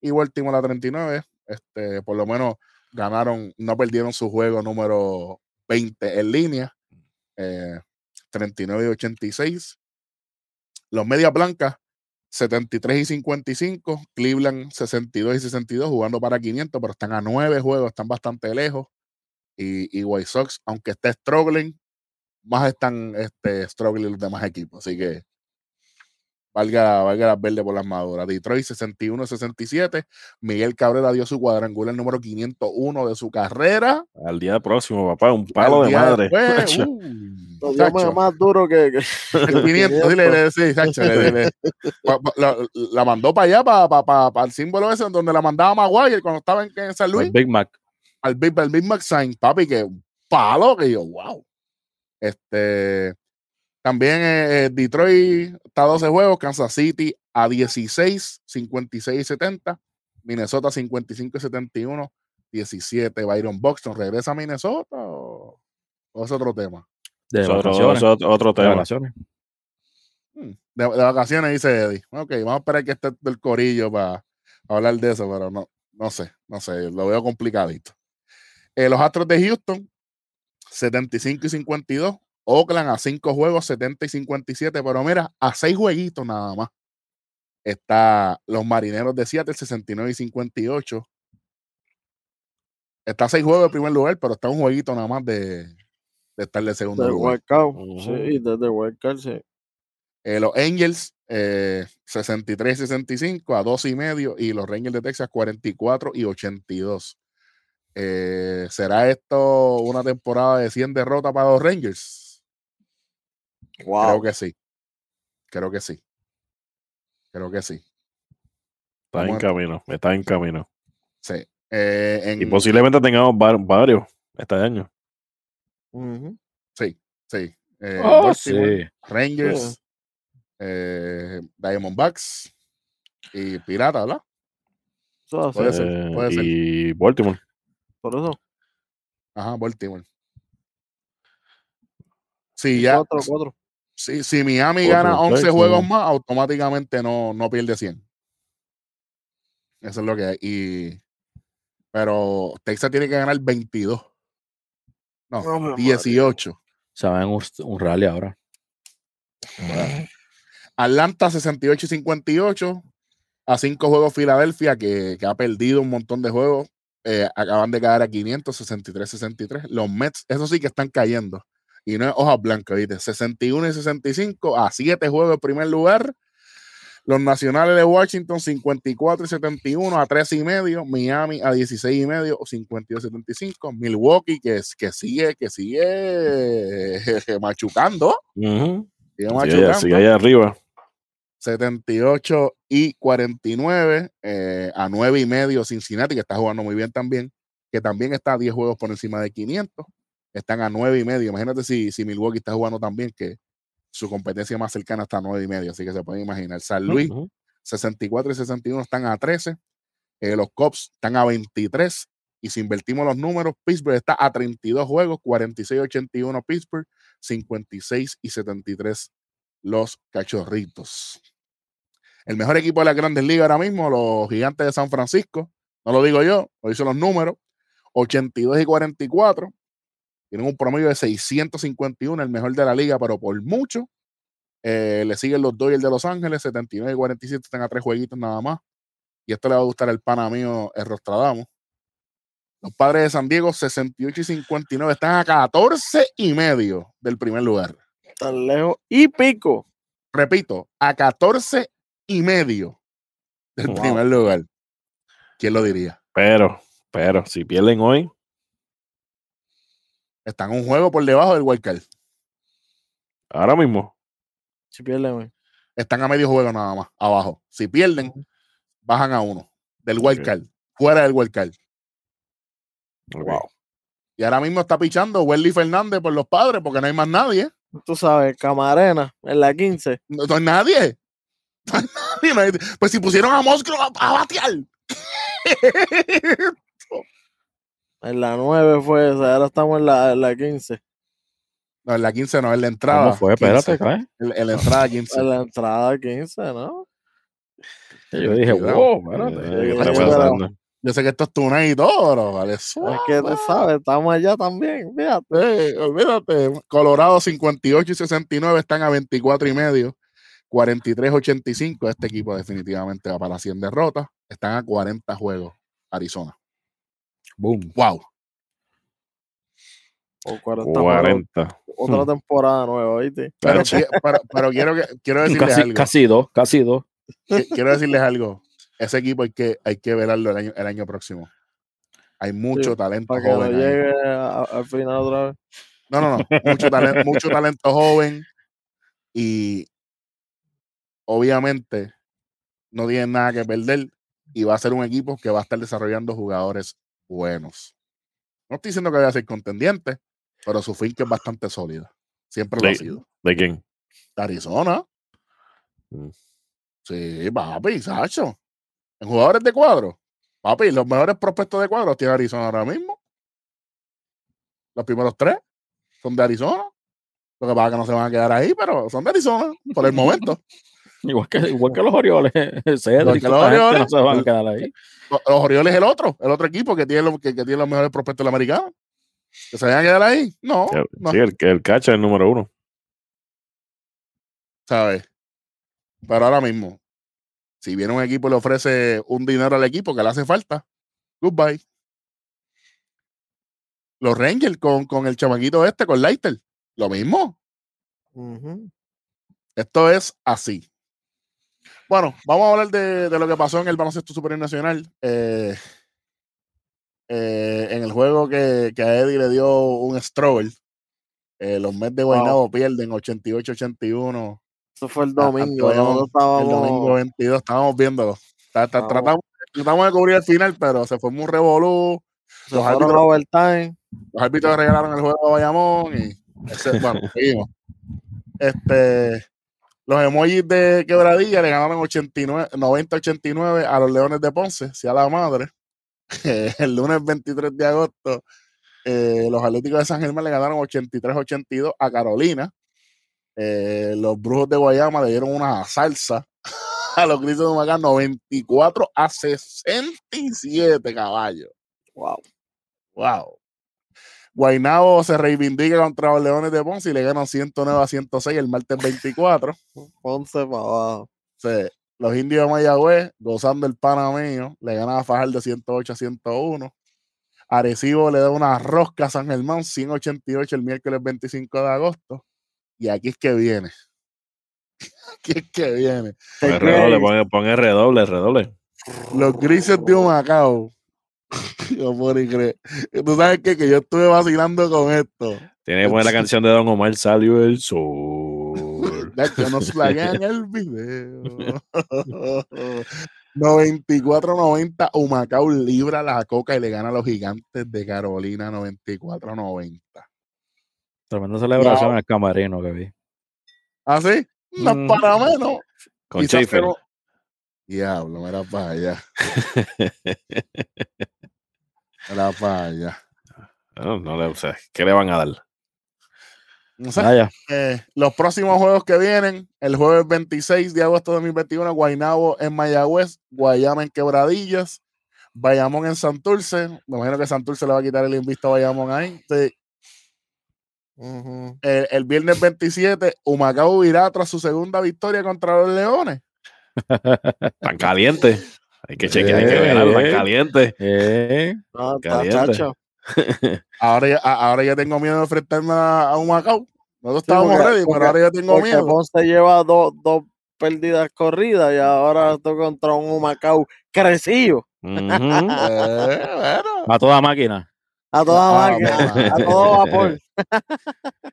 y Baltimore a 39, este, por lo menos ganaron, no perdieron su juego número 20 en línea, eh, 39 y 86. Los Medias Blancas, 73 y 55. Cleveland, 62 y 62, jugando para 500, pero están a 9 juegos, están bastante lejos. Y, y White Sox, aunque esté struggling, más están este, struggling los demás equipos. Así que valga, valga las verdes por las maduras. Detroit, 61 y 67. Miguel Cabrera dio su cuadrangular número 501 de su carrera. Al día próximo, papá, un palo Al de madre. después, [laughs] Lo dio más, duro que. que [laughs] El 500, dile, le- sí, le- le- la, la mandó para allá, para, para, para, el símbolo ese donde la mandaba Maguire cuando estaba en, en San El Luis, Big Mac. Al Big, al Big Mac Sign, papi, que un palo, que yo, wow. Este, también eh, eh, Detroit está a 12 juegos, Kansas City a 16, 56 y 70, Minnesota 55 y 71, 17, Byron Buxton, ¿regresa a Minnesota o, o es otro tema? De Es otro, vacaciones. es otro- otro de tema. vacaciones. Hmm, De, de vacaciones, dice Eddie. Ok, vamos a esperar que esté del corillo para hablar de eso, pero no, no sé, no sé, lo veo complicadito. Eh, los Astros de Houston, 75 y 52. Oakland a 5 juegos, 70 y 57. Pero mira, a 6 jueguitos nada más. Está los Marineros de Seattle, 69 y 58. Está a 6 juegos de primer lugar, pero está un jueguito nada más de, de estar de segundo lugar. Wildcard. Ujú. Sí, desde Wildcard, sí. Eh, los Angels, eh, 63 65 a 2 y medio. Y los Rangers de Texas, 44 y 82. Eh, ¿Será esto una temporada de 100 derrotas para los Rangers? Wow. Creo que sí. Creo que sí. Creo que sí. Está en camino, está en camino. Sí. Eh, en- Y posiblemente tengamos var- varios este año. Sí, sí. Eh, Oh, sí. Rangers, eh, Diamondbacks y Pirata, ¿verdad? Puede ser, puede ser. y Baltimore. Por eso. Ajá, Baltimore. Sí, ya. Cuatro, cuatro. Si, si Miami Cuatro, gana 11 seis, juegos sí. más, automáticamente no, no pierde 100. Eso es lo que hay. Y, pero Texas tiene que ganar 22. No, María. 18. Se va en un, un rally ahora. Atlanta 68 y 58. A 5 juegos Filadelfia, que, que ha perdido un montón de juegos. Eh, acaban de caer a 563-63. Los Mets, eso sí que están cayendo. Y no es hoja blanca, ¿viste? 61 y 65 a 7 juegos de primer lugar. Los Nacionales de Washington 54 y 71 a 13 y medio. Miami a 16 y medio, 52 y 75. Milwaukee que, que sigue, que sigue [laughs] machucando. Ujú. Sigue Sigue machucando. allá, sigue allá arriba. 78 y 49 eh, a 9 y medio Cincinnati, que está jugando muy bien también, que también está a 10 juegos por encima de 500. Están a 9 y medio. Imagínate si, si Milwaukee está jugando también, que su competencia más cercana está a 9 y medio, así que se pueden imaginar. San Luis, Ujú. 64 y 61 están a 13. eh, los Cops están a 23. Y si invertimos los números, Pittsburgh está a 32 juegos, 46 y 81 Pittsburgh, 56 y 73 los Cachorritos. El mejor equipo de las grandes ligas ahora mismo, los Gigantes de San Francisco, no lo digo yo, lo dicen los números, 82 y 44. Tienen un promedio de 651, el mejor de la liga, pero por mucho. Eh, le siguen los Dodgers de Los Ángeles, 79 y 47, están a tres jueguitos nada más. Y esto le va a gustar al pana mío, el Rostradamo. Los padres de San Diego, 68 y 59, están a 14 y medio del primer lugar. Tan lejos. Y pico. repito, a 14 y medio del Wow. primer lugar. ¿Quién lo diría? Pero, pero, si pierden hoy, Están un juego por debajo del wildcard. ahora mismo. Si pierden hoy. Están a medio juego nada más, abajo. Si pierden, bajan a uno del wildcard, fuera del wildcard. Wow. Y ahora mismo está pichando Welly Fernández por los padres porque no hay más nadie. Tú sabes, Camarena en la 15. No, no hay nadie. [laughs] Pues si pusieron a Moscro a, a batear. [laughs] En la 9 fue esa. Ahora estamos en la, en la 15. No, en la 15 no, en la entrada. ¿Cómo fue? 15. Espérate, ¿cae? En, en la entrada 15. En la entrada 15, ¿no? Yo dije, wow, espérate. ¿qué Yo está creo que pasando? Yo sé que esto es Tunay y todo, pero vale. Es que tú sabes, estamos allá también. Fíjate. Eh, olvídate. Colorado 58 y 69 están a 24 y medio. 43-85. Este equipo definitivamente va para 100 derrotas. Están a 40 juegos. Arizona. Boom. Wow. O 40 juegos, 40. Otra Hmm. temporada nueva, ¿viste? Pero, pero, pero quiero, quiero [laughs] decirles Casi, algo. casi dos, casi dos. Qui- Quiero decirles algo. Ese equipo hay que, hay que velarlo el año, el año próximo. Hay mucho Sí, talento Para que no joven. ahí. llegue al final otra vez. No, no, no. Mucho, talento, mucho talento joven. Y obviamente no tienen nada que perder. Y va a ser un equipo que va a estar desarrollando jugadores buenos. No estoy diciendo que vaya a ser contendiente, pero su finca es bastante sólida. Siempre lo ha sido. ¿De quién? De Arizona. Mm. Sí, papi, Sacho. En jugadores de cuadro. Papi, los mejores prospectos de cuadro tiene Arizona ahora mismo. Los primeros tres son de Arizona. Lo que pasa es que no se van a quedar ahí, pero son de Arizona por el momento. [laughs] [laughs] Igual que, igual que los Orioles. [laughs] Cedric, Igual que los Orioles. No se van a quedar ahí. Los, los Orioles es el otro, el otro equipo que tiene, los- que, que tiene los mejores prospectos de la americana. ¿Que se van a quedar ahí? No, Sí, no, el, el catcher es el número uno. ¿sabes? Pero ahora mismo, si viene un equipo y le ofrece un dinero al equipo que le hace falta, goodbye. Los Rangers con, con el chamaquito este, con Leiter, lo mismo. Esto es así. Bueno, vamos a hablar de, de lo que pasó en el baloncesto superior nacional. Eh, eh, en el juego que, que a Eddie le dio un struggle. Eh, los Mets de Guaynabo pierden 88-81. Eso fue el domingo. El estábamos. domingo 22, estábamos viéndolo. Tratamos, tratamos de cubrir el final, pero se formó un revolú. los árbitros-. Los árbitros regalaron el juego a Bayamón y ese- bueno, [laughs] seguimos. Este, los emojis de quebradilla le ganaron 89, 90-89 a los Leones de Ponce, si a la madre. [laughs] El lunes 23 de agosto, eh, los Atléticos de San Germán le ganaron 83-82 a Carolina. Eh, los Brujos de Guayama le dieron una salsa [laughs] a los Grises de Humacán 94 a 67 caballos. Wow. Wow. Guainabo se reivindica contra los Leones de Ponce y le ganan 109 a 106 el martes 24. [laughs] Ponce para abajo. Sí, los indios de Mayagüez, gozando el panameño, le ganan a Fajardo 108 a 101. Arecibo le da una rosca a San Germán 188 el miércoles 25 de agosto. Y aquí es que viene. [laughs] Aquí es que viene. Pon el redoble, pon, pon el redoble, el redoble. Los grises de Humacao. [laughs] Yo ni creer. Tú sabes qué? que yo estuve vacilando con esto. Tiene que poner la [laughs] canción de Don Omar, salió el sol. Hecho, nos plaguean el video. [laughs] 94-90, Humacao libra la coca y le gana a los gigantes de Carolina 94-90. Tremenda celebración Wow. en el camarino que vi. ¿Ah, sí? No Mm. para menos. Con que Diablo, mira para allá. Mira para allá. No, no le, o sea, ¿Qué le van a dar? No sé, Vaya, eh, los próximos juegos que vienen, el jueves 26 de agosto de 2021, Guaynabo en Mayagüez, Guayama en Quebradillas, Bayamón en Santurce. Me imagino que Santurce le va a quitar el invisto a Bayamón ahí. Sí. Ujú. El, el viernes 27, Humacao irá tras su segunda victoria contra los Leones. [laughs] Tan caliente. Hay que chequear, hay que ver, tan Eh. caliente. eh, No, Caliente. chacho. [laughs] Ahora ya, ahora ya tengo miedo de enfrentarme a, a Humacao. Nosotros estábamos porque- ready, pero ahora yo tengo miedo. Ponce lleva dos, dos pérdidas corridas y ahora estoy contra un Humacao crecido. [laughs] Eh, bueno. A toda máquina. A toda Ah, máquina, a todo vapor. [laughs]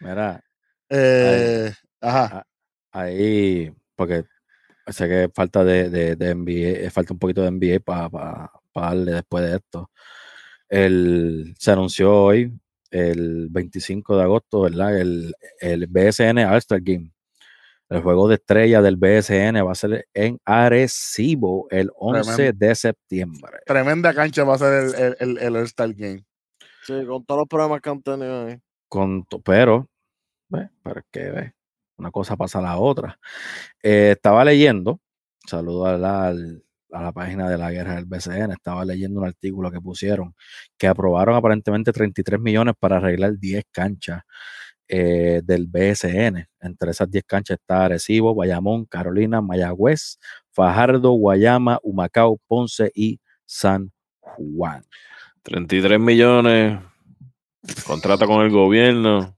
Mira, Eh, ajá. ahí, porque sé que falta de, de, de NBA, eh, falta un poquito de NBA para darle después de esto. El, se anunció hoy, el 25 de agosto, ¿verdad? El, el BSN All-Star Game. El juego de estrella del BSN va a ser en Arecibo el 11 de septiembre. Tremenda cancha va a ser el, el, el, el All-Star Game. Sí, con todos los problemas que han tenido ahí. Con, to- pero, ve, pero es que ve, una cosa pasa a la otra. Eh, estaba leyendo, saludo a la, a la página de la guerra del BCN, estaba leyendo un artículo que pusieron que aprobaron aparentemente 33 millones para arreglar 10 canchas eh, del BSN. Entre esas 10 canchas está Arecibo, Bayamón, Carolina, Mayagüez, Fajardo, Guayama, Humacao, Ponce y San Juan. 33 millones. Contrata con el gobierno.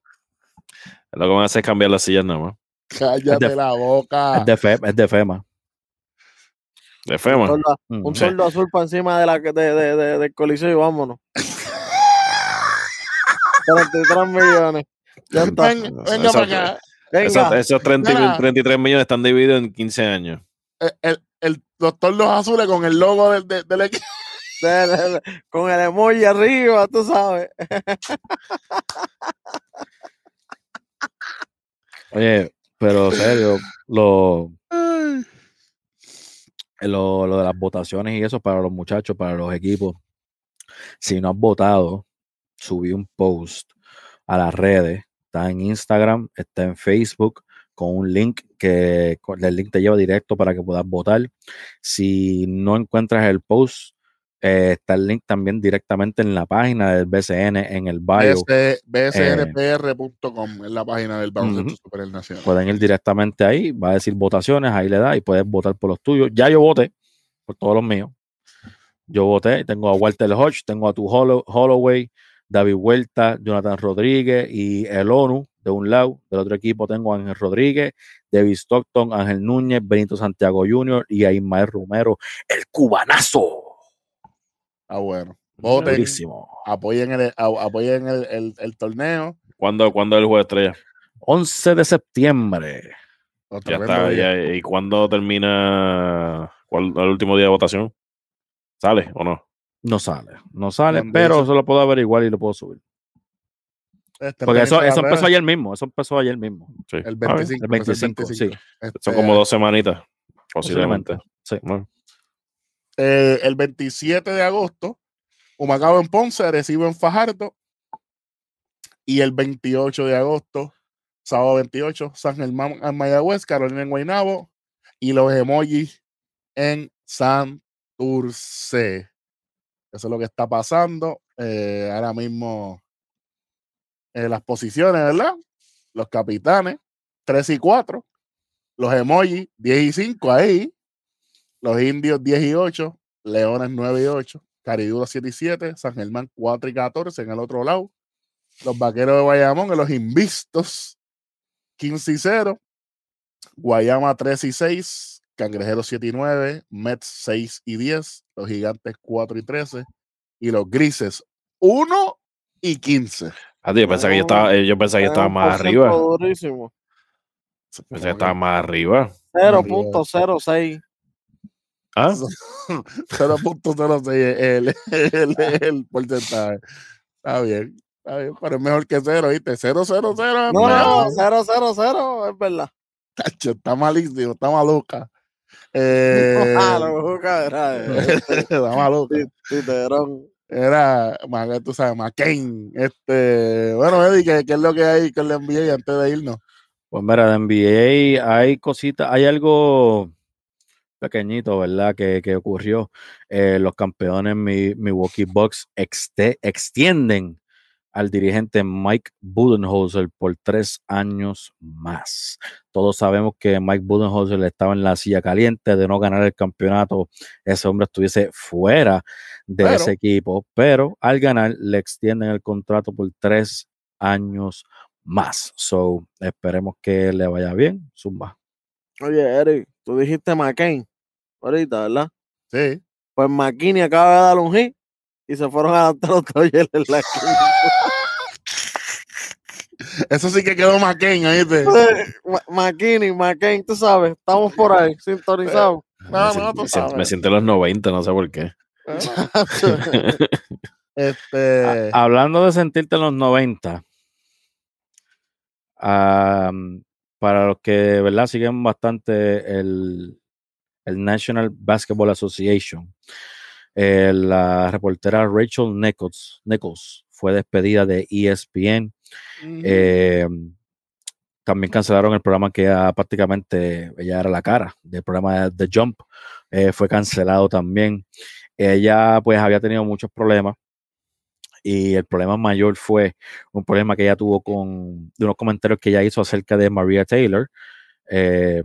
Lo que van a hacer es cambiar las sillas nada más. Cállate de- la boca. Es de, Fe- es de FEMA. De FEMA. Solda- Mm. un soldo azul para encima de la, de, de, de- del coliseo y vámonos. 33 millones. Ya está. Ven- venga para acá. Venga. Esos, esos 30 Mira. 33 millones están divididos en 15 años. El, el, el doctor Los Azules con el logo del, del, del equipo. [laughs] de- de- de- con el emoji arriba, tú sabes. [laughs] Oye, pero serio, lo, lo, lo de las votaciones y eso para los muchachos, para los equipos. Si no has votado, subí un post a las redes. Está en Instagram, está en Facebook, con un link que el link te lleva directo para que puedas votar. Si no encuentras el post, eh, está el link también directamente en la página del BCN, en el bio. BS BSNPR.com es la página del baloncesto Ujú. superior nacional. pueden ir directamente ahí, va a decir votaciones, ahí le da y puedes votar por los tuyos. Ya yo voté por todos los míos. Yo voté, tengo a Walter Hodge, tengo a tu Hollow- Holloway, David Huerta, Jonathan Rodríguez y el ONU de un lado. Del otro equipo tengo a Ángel Rodríguez, David Stockton, Ángel Núñez, Benito Santiago Jr. y a Ismael Romero, el cubanazo. Ah, bueno. Voten, Durísimo. apoyen el, apoyen el, el, el torneo. ¿Cuándo, ¿Cuándo es el juego de estrella? 11 de septiembre. Ya está. ya- ¿Y cuándo termina cuál, el último día de votación? ¿Sale o no? No sale, no sale, pero se lo puedo averiguar y lo puedo subir. Este, Porque eso, eso empezó ayer mismo, eso empezó ayer mismo. Sí. El Ah, 25. El empezó el 25, sí. Este, Son como dos semanitas, posiblemente. Sí. Bueno, eh, el 27 de agosto, Humacao en Ponce, recibe en Fajardo. Y el 28 de agosto, sábado 28, San Germán en Mayagüez, Carolina en Guaynabo y los emojis en Santurce. Eso es lo que está pasando eh, ahora mismo. en las posiciones, ¿verdad? Los capitanes, 3 y 4. Los emojis, 10 y 5 ahí. Los indios 10 y 8, Leones 9 y 8, Caridura 7 y 7, San Germán 4 y 14 en el otro lado. Los vaqueros de Guayamón en los invistos 15 y 0, Guayama 3 y 6, Cangrejeros 7 y 9, Mets 6 y 10, los Gigantes 4 y 13 y los Grises 1 y 15. Ah, yo pensé que yo estaba, eh, yo pensé que yo estaba más arriba. durísimo. Pensé que estaba más arriba. 0.06. ¿Ah? 0.06 es [laughs] el, el, el, el porcentaje. Está bien, está bien, pero es mejor que cero, ¿viste? 0, 0, 0. No, no, 0, 0, 0, es verdad. está malísimo, está maluca. [laughs] Eh, Ah, [laughs] está maluca. Titerón. Era, ma- tú sabes, McCain. Este, bueno, Eddie, ¿qué, qué es lo que hay con la NBA antes de irnos? Pues mira, de NBA hay cositas, hay algo pequeñito, ¿verdad? Que, que ocurrió. Eh, los campeones Mi- Milwaukee Bucks exte- extienden al dirigente Mike Budenholzer por tres años más. Todos sabemos que Mike Budenholzer estaba en la silla caliente de no ganar el campeonato. Ese hombre estuviese fuera de Pero- ese equipo, pero al ganar le extienden el contrato por tres años más. So, esperemos que le vaya bien. Zumba. Oye, Eric, tú dijiste McCain ahorita, ¿verdad? Sí. Pues McKinney acaba de dar un hit y se fueron a adaptar los Dodgers en la. [laughs] Eso sí que quedó McCain, ¿oíste? Ma- McKinney, McCain, tú sabes, estamos por ahí, [laughs] sintonizados. No, me, no, siento, tú me siento- me sabes. siento en los 90, no sé por qué. [laughs] Este. Hablando de sentirte en los 90, am, para los que ¿verdad? siguen bastante el, el National Basketball Association, eh, la reportera Rachel Nichols, Nichols fue despedida de ESPN. Eh, también cancelaron el programa que ya prácticamente ella era la cara del programa The Jump. eh, fue cancelado también. Ella pues había tenido muchos problemas y el problema mayor fue un problema que ella tuvo con de unos comentarios que ella hizo acerca de Maria Taylor. Eh,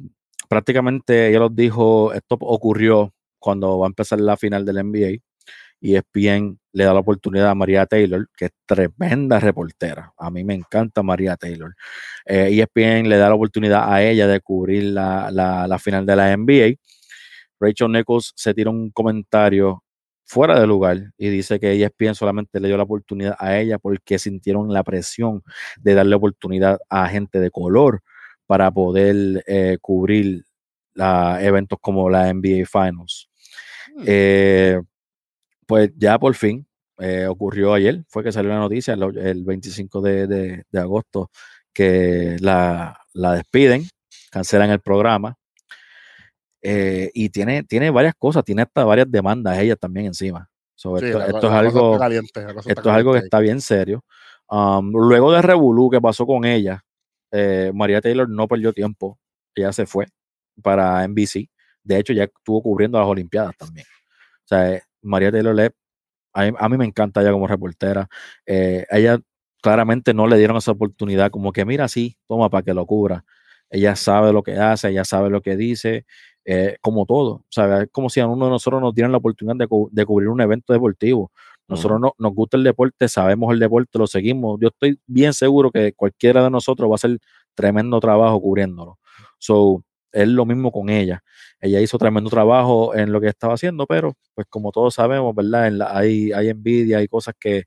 prácticamente ella los dijo, esto ocurrió cuando va a empezar la final del NBA y ESPN le da la oportunidad a María Taylor, que es tremenda reportera. A mí me encanta María Taylor. Eh, ESPN le da la oportunidad a ella de cubrir la, la- la final de la NBA. Rachel Nichols se tira un comentario fuera de lugar y dice que ESPN solamente le dio la oportunidad a ella porque sintieron la presión de darle oportunidad a gente de color para poder eh, cubrir la- eventos como la NBA Finals. Hmm. Eh, pues ya por fin eh, ocurrió ayer, fue que salió la noticia el, el 25 de, de- de agosto que la, la despiden, cancelan el programa. y tiene, tiene varias cosas, tiene hasta varias demandas ella también encima. Sí, esto, la- esto la es algo, caliente, esto es algo que está bien serio. Um, luego de Revolú que pasó con ella, eh, María Taylor no perdió tiempo. Ella se fue para NBC. De hecho, ya estuvo cubriendo las Olimpiadas también. O sea, eh, María Taylor le, a, mí, me encanta ella como reportera. Eh, ella claramente no le dieron esa oportunidad, como que mira, sí, toma para que lo cubra. Ella sabe lo que hace, ella sabe lo que dice, como todo. O sea, es como si a uno de nosotros nos dieran la oportunidad de, de cubrir un evento deportivo. Nosotros no, nos gusta el deporte, sabemos el deporte, lo seguimos. Yo estoy bien seguro que cualquiera de nosotros va a hacer tremendo trabajo cubriéndolo. So, es lo mismo con ella. Ella hizo tremendo trabajo en lo que estaba haciendo, pero pues como todos sabemos, ¿verdad? En la- hay, hay envidia, hay cosas que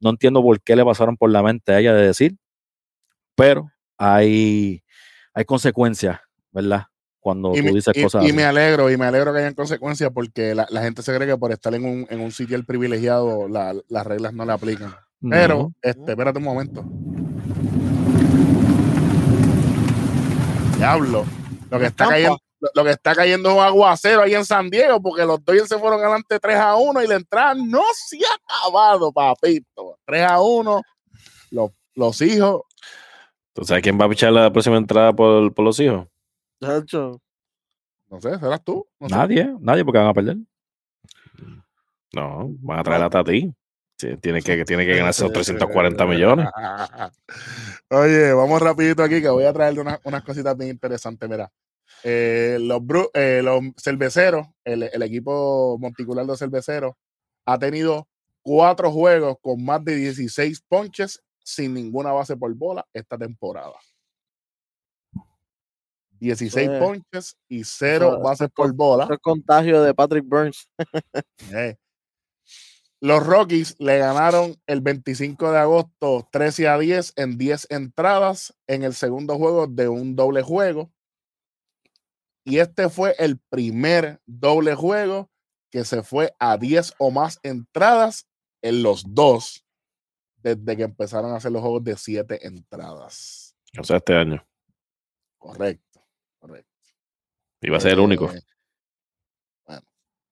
no entiendo por qué le pasaron por la mente a ella de decir, pero hay, hay consecuencias, ¿verdad? Cuando Y tú me, dices y- cosas y así. me alegro, y me alegro que hayan consecuencias porque la, la gente se cree que por estar en un, en un sitio el privilegiado la- las reglas no le aplican. Pero, este, espérate un momento. Diablo. Lo que está cayendo, lo, que está cayendo es un aguacero ahí en San Diego porque los Dodgers se fueron adelante 3 a 1 y la entrada no se ha acabado, papito. 3 a 1. Los, los hijos. ¿Tú sabes quién va a pichar la próxima entrada por, por los hijos? Chacho, No sé, serás tú. No sé. Nadie, nadie porque van a perder. No, van a traer a Tati. Tiene que, tiene que ganarse los 340 millones. [laughs] Oye, vamos rapidito aquí que voy a traerle unas, unas cositas bien interesantes. Mira, eh, los, bru- eh, los cerveceros, el, el equipo monticular de cerveceros, ha tenido cuatro juegos con más de 16 ponches sin ninguna base por bola esta temporada. 16 Pues, ponches y cero eso- eso bases es por bola. eso es contagio de Patrick Burns. [laughs] Eh. Los Rockies le ganaron el 25 de agosto 13 a 10 en 10 entradas en el segundo juego de un doble juego. Y este fue el primer doble juego que se fue a 10 o más entradas en los dos desde que empezaron a hacer los juegos de 7 entradas. O sea, este año. Correcto, correcto. Y va a ser el único. Eh,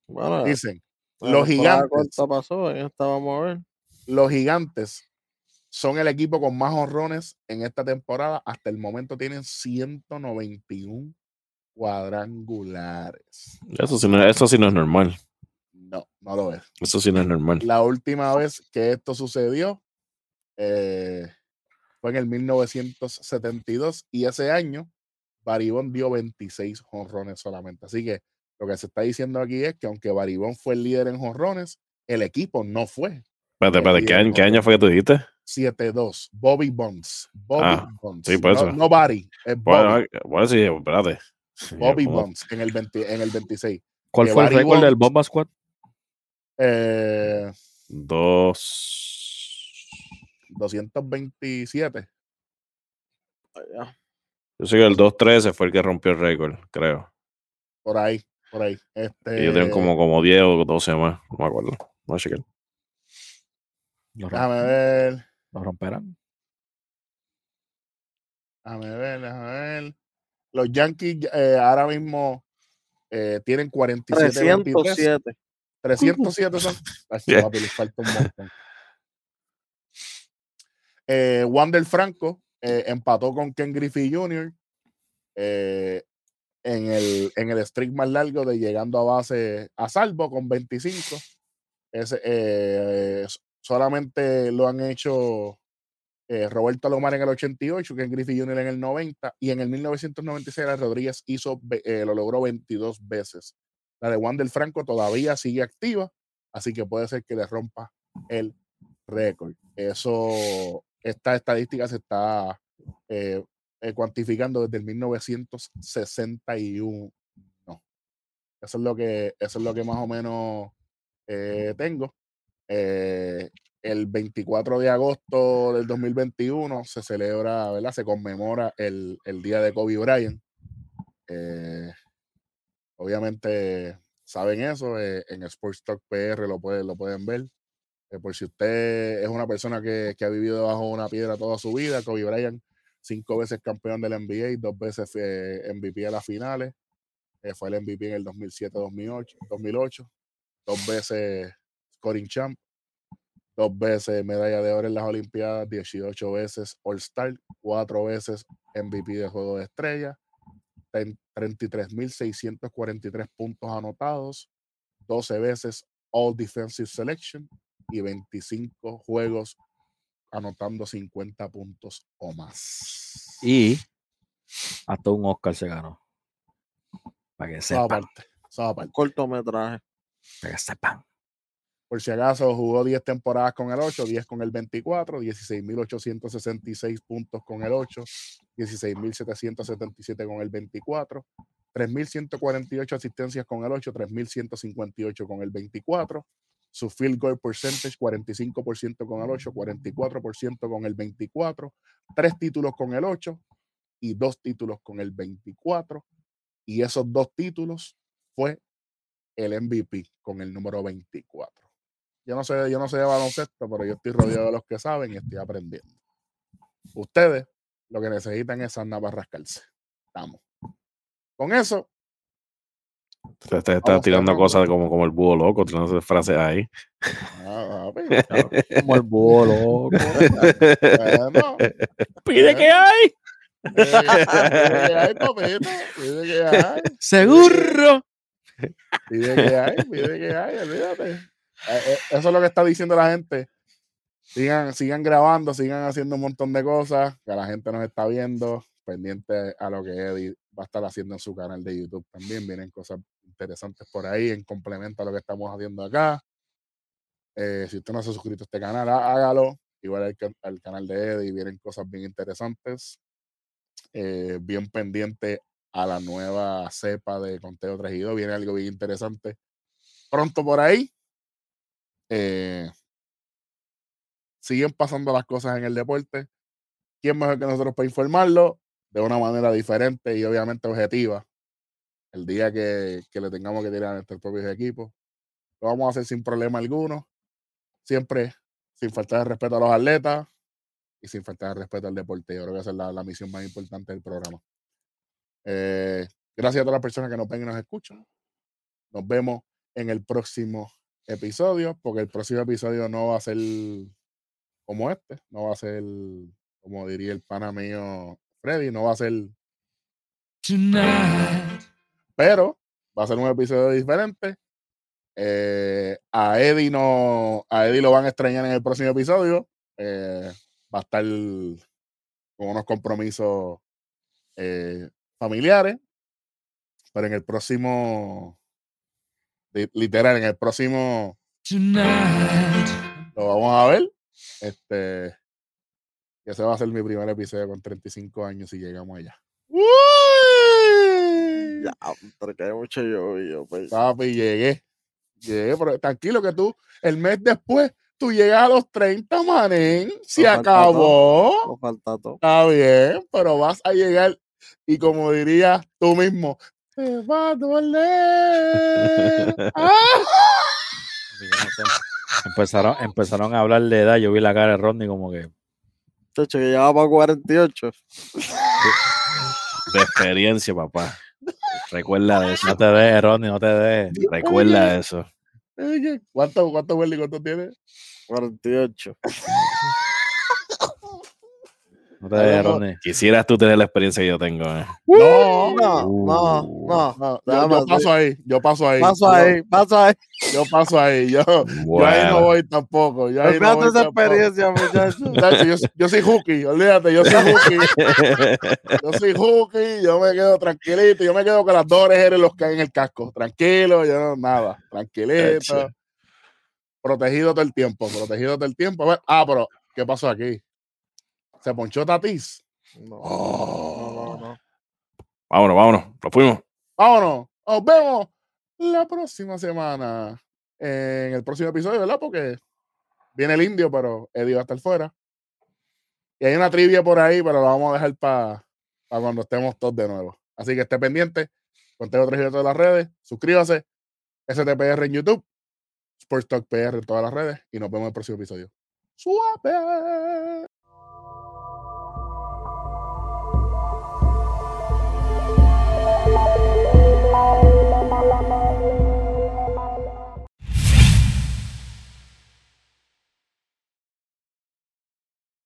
Bueno, dicen, los gigantes. pasó, a ver. los gigantes son el equipo con más honrones en esta temporada. Hasta el momento tienen 191 cuadrangulares. Eso sí, no, eso sí no es normal. No, no lo es. Eso sí no es normal. La última vez que esto sucedió eh, fue en el 1972 y ese año Baribón dio 26 honrones solamente. Así que lo que se está diciendo aquí es que aunque Baribón fue el líder en honrones, el equipo no fue. Espérate, espérate, ¿qué año, qué año fue que tú dijiste? 7-2. Bobby Bonds. Bobby Ah, Bonds. sí, por eso. no Barry, es Bueno, Bobby, bueno, sí, espérate. [laughs] Bobby ¿Cómo? Bonds en el, 20 en el 26. ¿Cuál que fue el Barry récord del Bomba Squad? Eh, Dos. 227. Allá. Yo sé que el 2-13 fue el que rompió el récord, creo. Por ahí, por ahí. Este, Y yo tengo como, como 10 o 12 más, no me acuerdo. No sé qué. Lo, rom- Déjame ver, lo romperán. déjame ver, déjame ver. Los Yankees eh, ahora mismo eh, tienen 47 23. 307. 307 son. [laughs] Ay, Yeah. papi, les falta un montón. [laughs] Eh, Wander Franco eh, empató con Ken Griffey Jr. eh, en, el, en el streak más largo de llegando a base a salvo con 25. Ese, eh, solamente lo han hecho eh, Roberto Alomar en el 88, Ken Griffey Jr. en el 90 y en el 1996 Alex Rodríguez hizo, lo logró 22 veces. La de Wander Franco todavía sigue activa, así que puede ser que le rompa el récord. Eso, esta estadística se está eh, eh, cuantificando desde el 1961. No. Eso es lo que, eso es lo que más o menos eh, tengo. Eh, el 24 de agosto del 2021 se celebra, ¿verdad? Se conmemora el, el día de Kobe Bryant. Eh, obviamente saben eso, eh, en Sports Talk PR lo pueden, lo pueden ver. Eh, por si usted es una persona que, que ha vivido debajo de una piedra toda su vida, Kobe Bryant, cinco veces campeón del NBA, dos veces eh, MVP de las finales, eh, fue el MVP en el 2007-2008, 2008, dos veces scoring champ, dos veces medalla de oro en las Olimpiadas, 18 veces All-Star, cuatro veces MVP de Juego de Estrella, 33.643 puntos anotados, 12 veces All Defensive Selection y 25 juegos anotando 50 puntos o más. Y hasta un Oscar se ganó. Para que sepan. aparte, aparte. Cortometraje. Para que sepan. Por si acaso jugó 10 temporadas con el 8, 10 con el 24, 16.866 puntos con el 8, 16.777 con el 24, 3.148 asistencias con el 8, 3.158 con el 24. Su field goal percentage 45% con el 8, 44% con el 24, tres títulos con el 8 y dos títulos con el 24. Y esos dos títulos fue el MVP con el número 24. Yo no sé, yo no sé de baloncesto, pero yo estoy rodeado de los que saben y estoy aprendiendo. Ustedes lo que necesitan es andar para rascarse. Estamos. Con eso, Usted está, está tirando cosas como, como el búho loco, tirando frases ahí. ah, [laughs] Como el búho loco. bueno, Pide que hay. pide que hay, papito, pide que hay, Seguro. pide que hay, pide que hay, olvídate. Eh, eh, Eso es lo que está diciendo la gente. Sigan, sigan grabando, sigan haciendo un montón de cosas, que la gente nos está viendo, pendiente a lo que Eddie va a estar haciendo en su canal de YouTube también. Vienen cosas interesantes por ahí en complemento a lo que estamos haciendo acá. Eh, si usted no se ha suscrito a este canal, há- hágalo. Igual al, al canal de Eddie, vienen cosas bien interesantes. Eh, bien pendiente a la nueva cepa de Conteo 3 y 2. Viene algo bien interesante pronto por ahí. Eh, siguen pasando las cosas en el deporte. ¿Quién mejor que nosotros para informarlo? De una manera diferente y obviamente objetiva. El día que, que le tengamos que tirar a nuestros propios equipos. Lo vamos a hacer sin problema alguno. Siempre sin faltar de respeto a los atletas y sin faltar de respeto al deporte. Yo creo que esa es la, la misión más importante del programa. Eh, gracias a todas las personas que nos ven y nos escuchan. Nos vemos en el próximo episodio, porque el próximo episodio no va a ser como este, no va a ser, como diría el pana mío Freddy, no va a ser, pero va a ser un episodio diferente. Eh, a Eddie no, a Eddie lo van a extrañar en el próximo episodio. Eh, va a estar con unos compromisos eh, familiares, pero en el próximo, li- literal, en el próximo lo vamos a ver. Este, ese va a ser mi primer episodio con 35 años y llegamos allá. Ya, pero que hay mucho llovido, pues. Papi, llegué. Llegué, pero tranquilo que tú, el mes después, tú llegas a los 30, manen. Se falta acabó. Falta todo. Está bien, pero vas a llegar y como dirías tú mismo, te va a doler. [laughs] ¡Ah! Empezaron, empezaron a hablar de edad. Yo vi la cara de Rodney como que. Chacho, que llevaba para 48. De experiencia, papá. Recuerda eso. No te des, Rodney, no te des. Recuerda eso. Oye, ¿Cuánto, cuánto, Welly, cuánto tienes? [laughs] 48. No te. Quisieras tú tener la experiencia que yo tengo. eh. No, No, no, Uh. no. no, yo, paso ahí, yo paso ahí. Paso yo- ahí, paso ahí. Yo, paso ahí, yo, yo ahí no voy tampoco. Yo ahí no voy esa tampoco. experiencia, muchachos. [laughs] Yo, yo soy hooky, olvídate, yo soy hooky. [laughs] Yo soy hooky, yo me quedo tranquilito, yo me quedo con las dos orejeras los que hay en el casco. Tranquilo, yo no, nada, tranquilito. Protegido todo el tiempo, protegido todo el tiempo. A ver, Ah, pero, ¿qué pasó aquí? ¿Se ponchó Tatis? No, Oh. no, no, no. vámonos, vámonos. Nos fuimos. Vámonos, nos vemos la próxima semana en el próximo episodio, ¿verdad? Porque viene el indio, pero Eddie va a estar fuera. Y hay una trivia por ahí, pero la vamos a dejar para cuando estemos todos de nuevo. Así que esté pendiente. Conteo 3 en todas las redes. Suscríbase. STPR en YouTube. Sports Talk PR en todas las redes. Y nos vemos en el próximo episodio. Suave.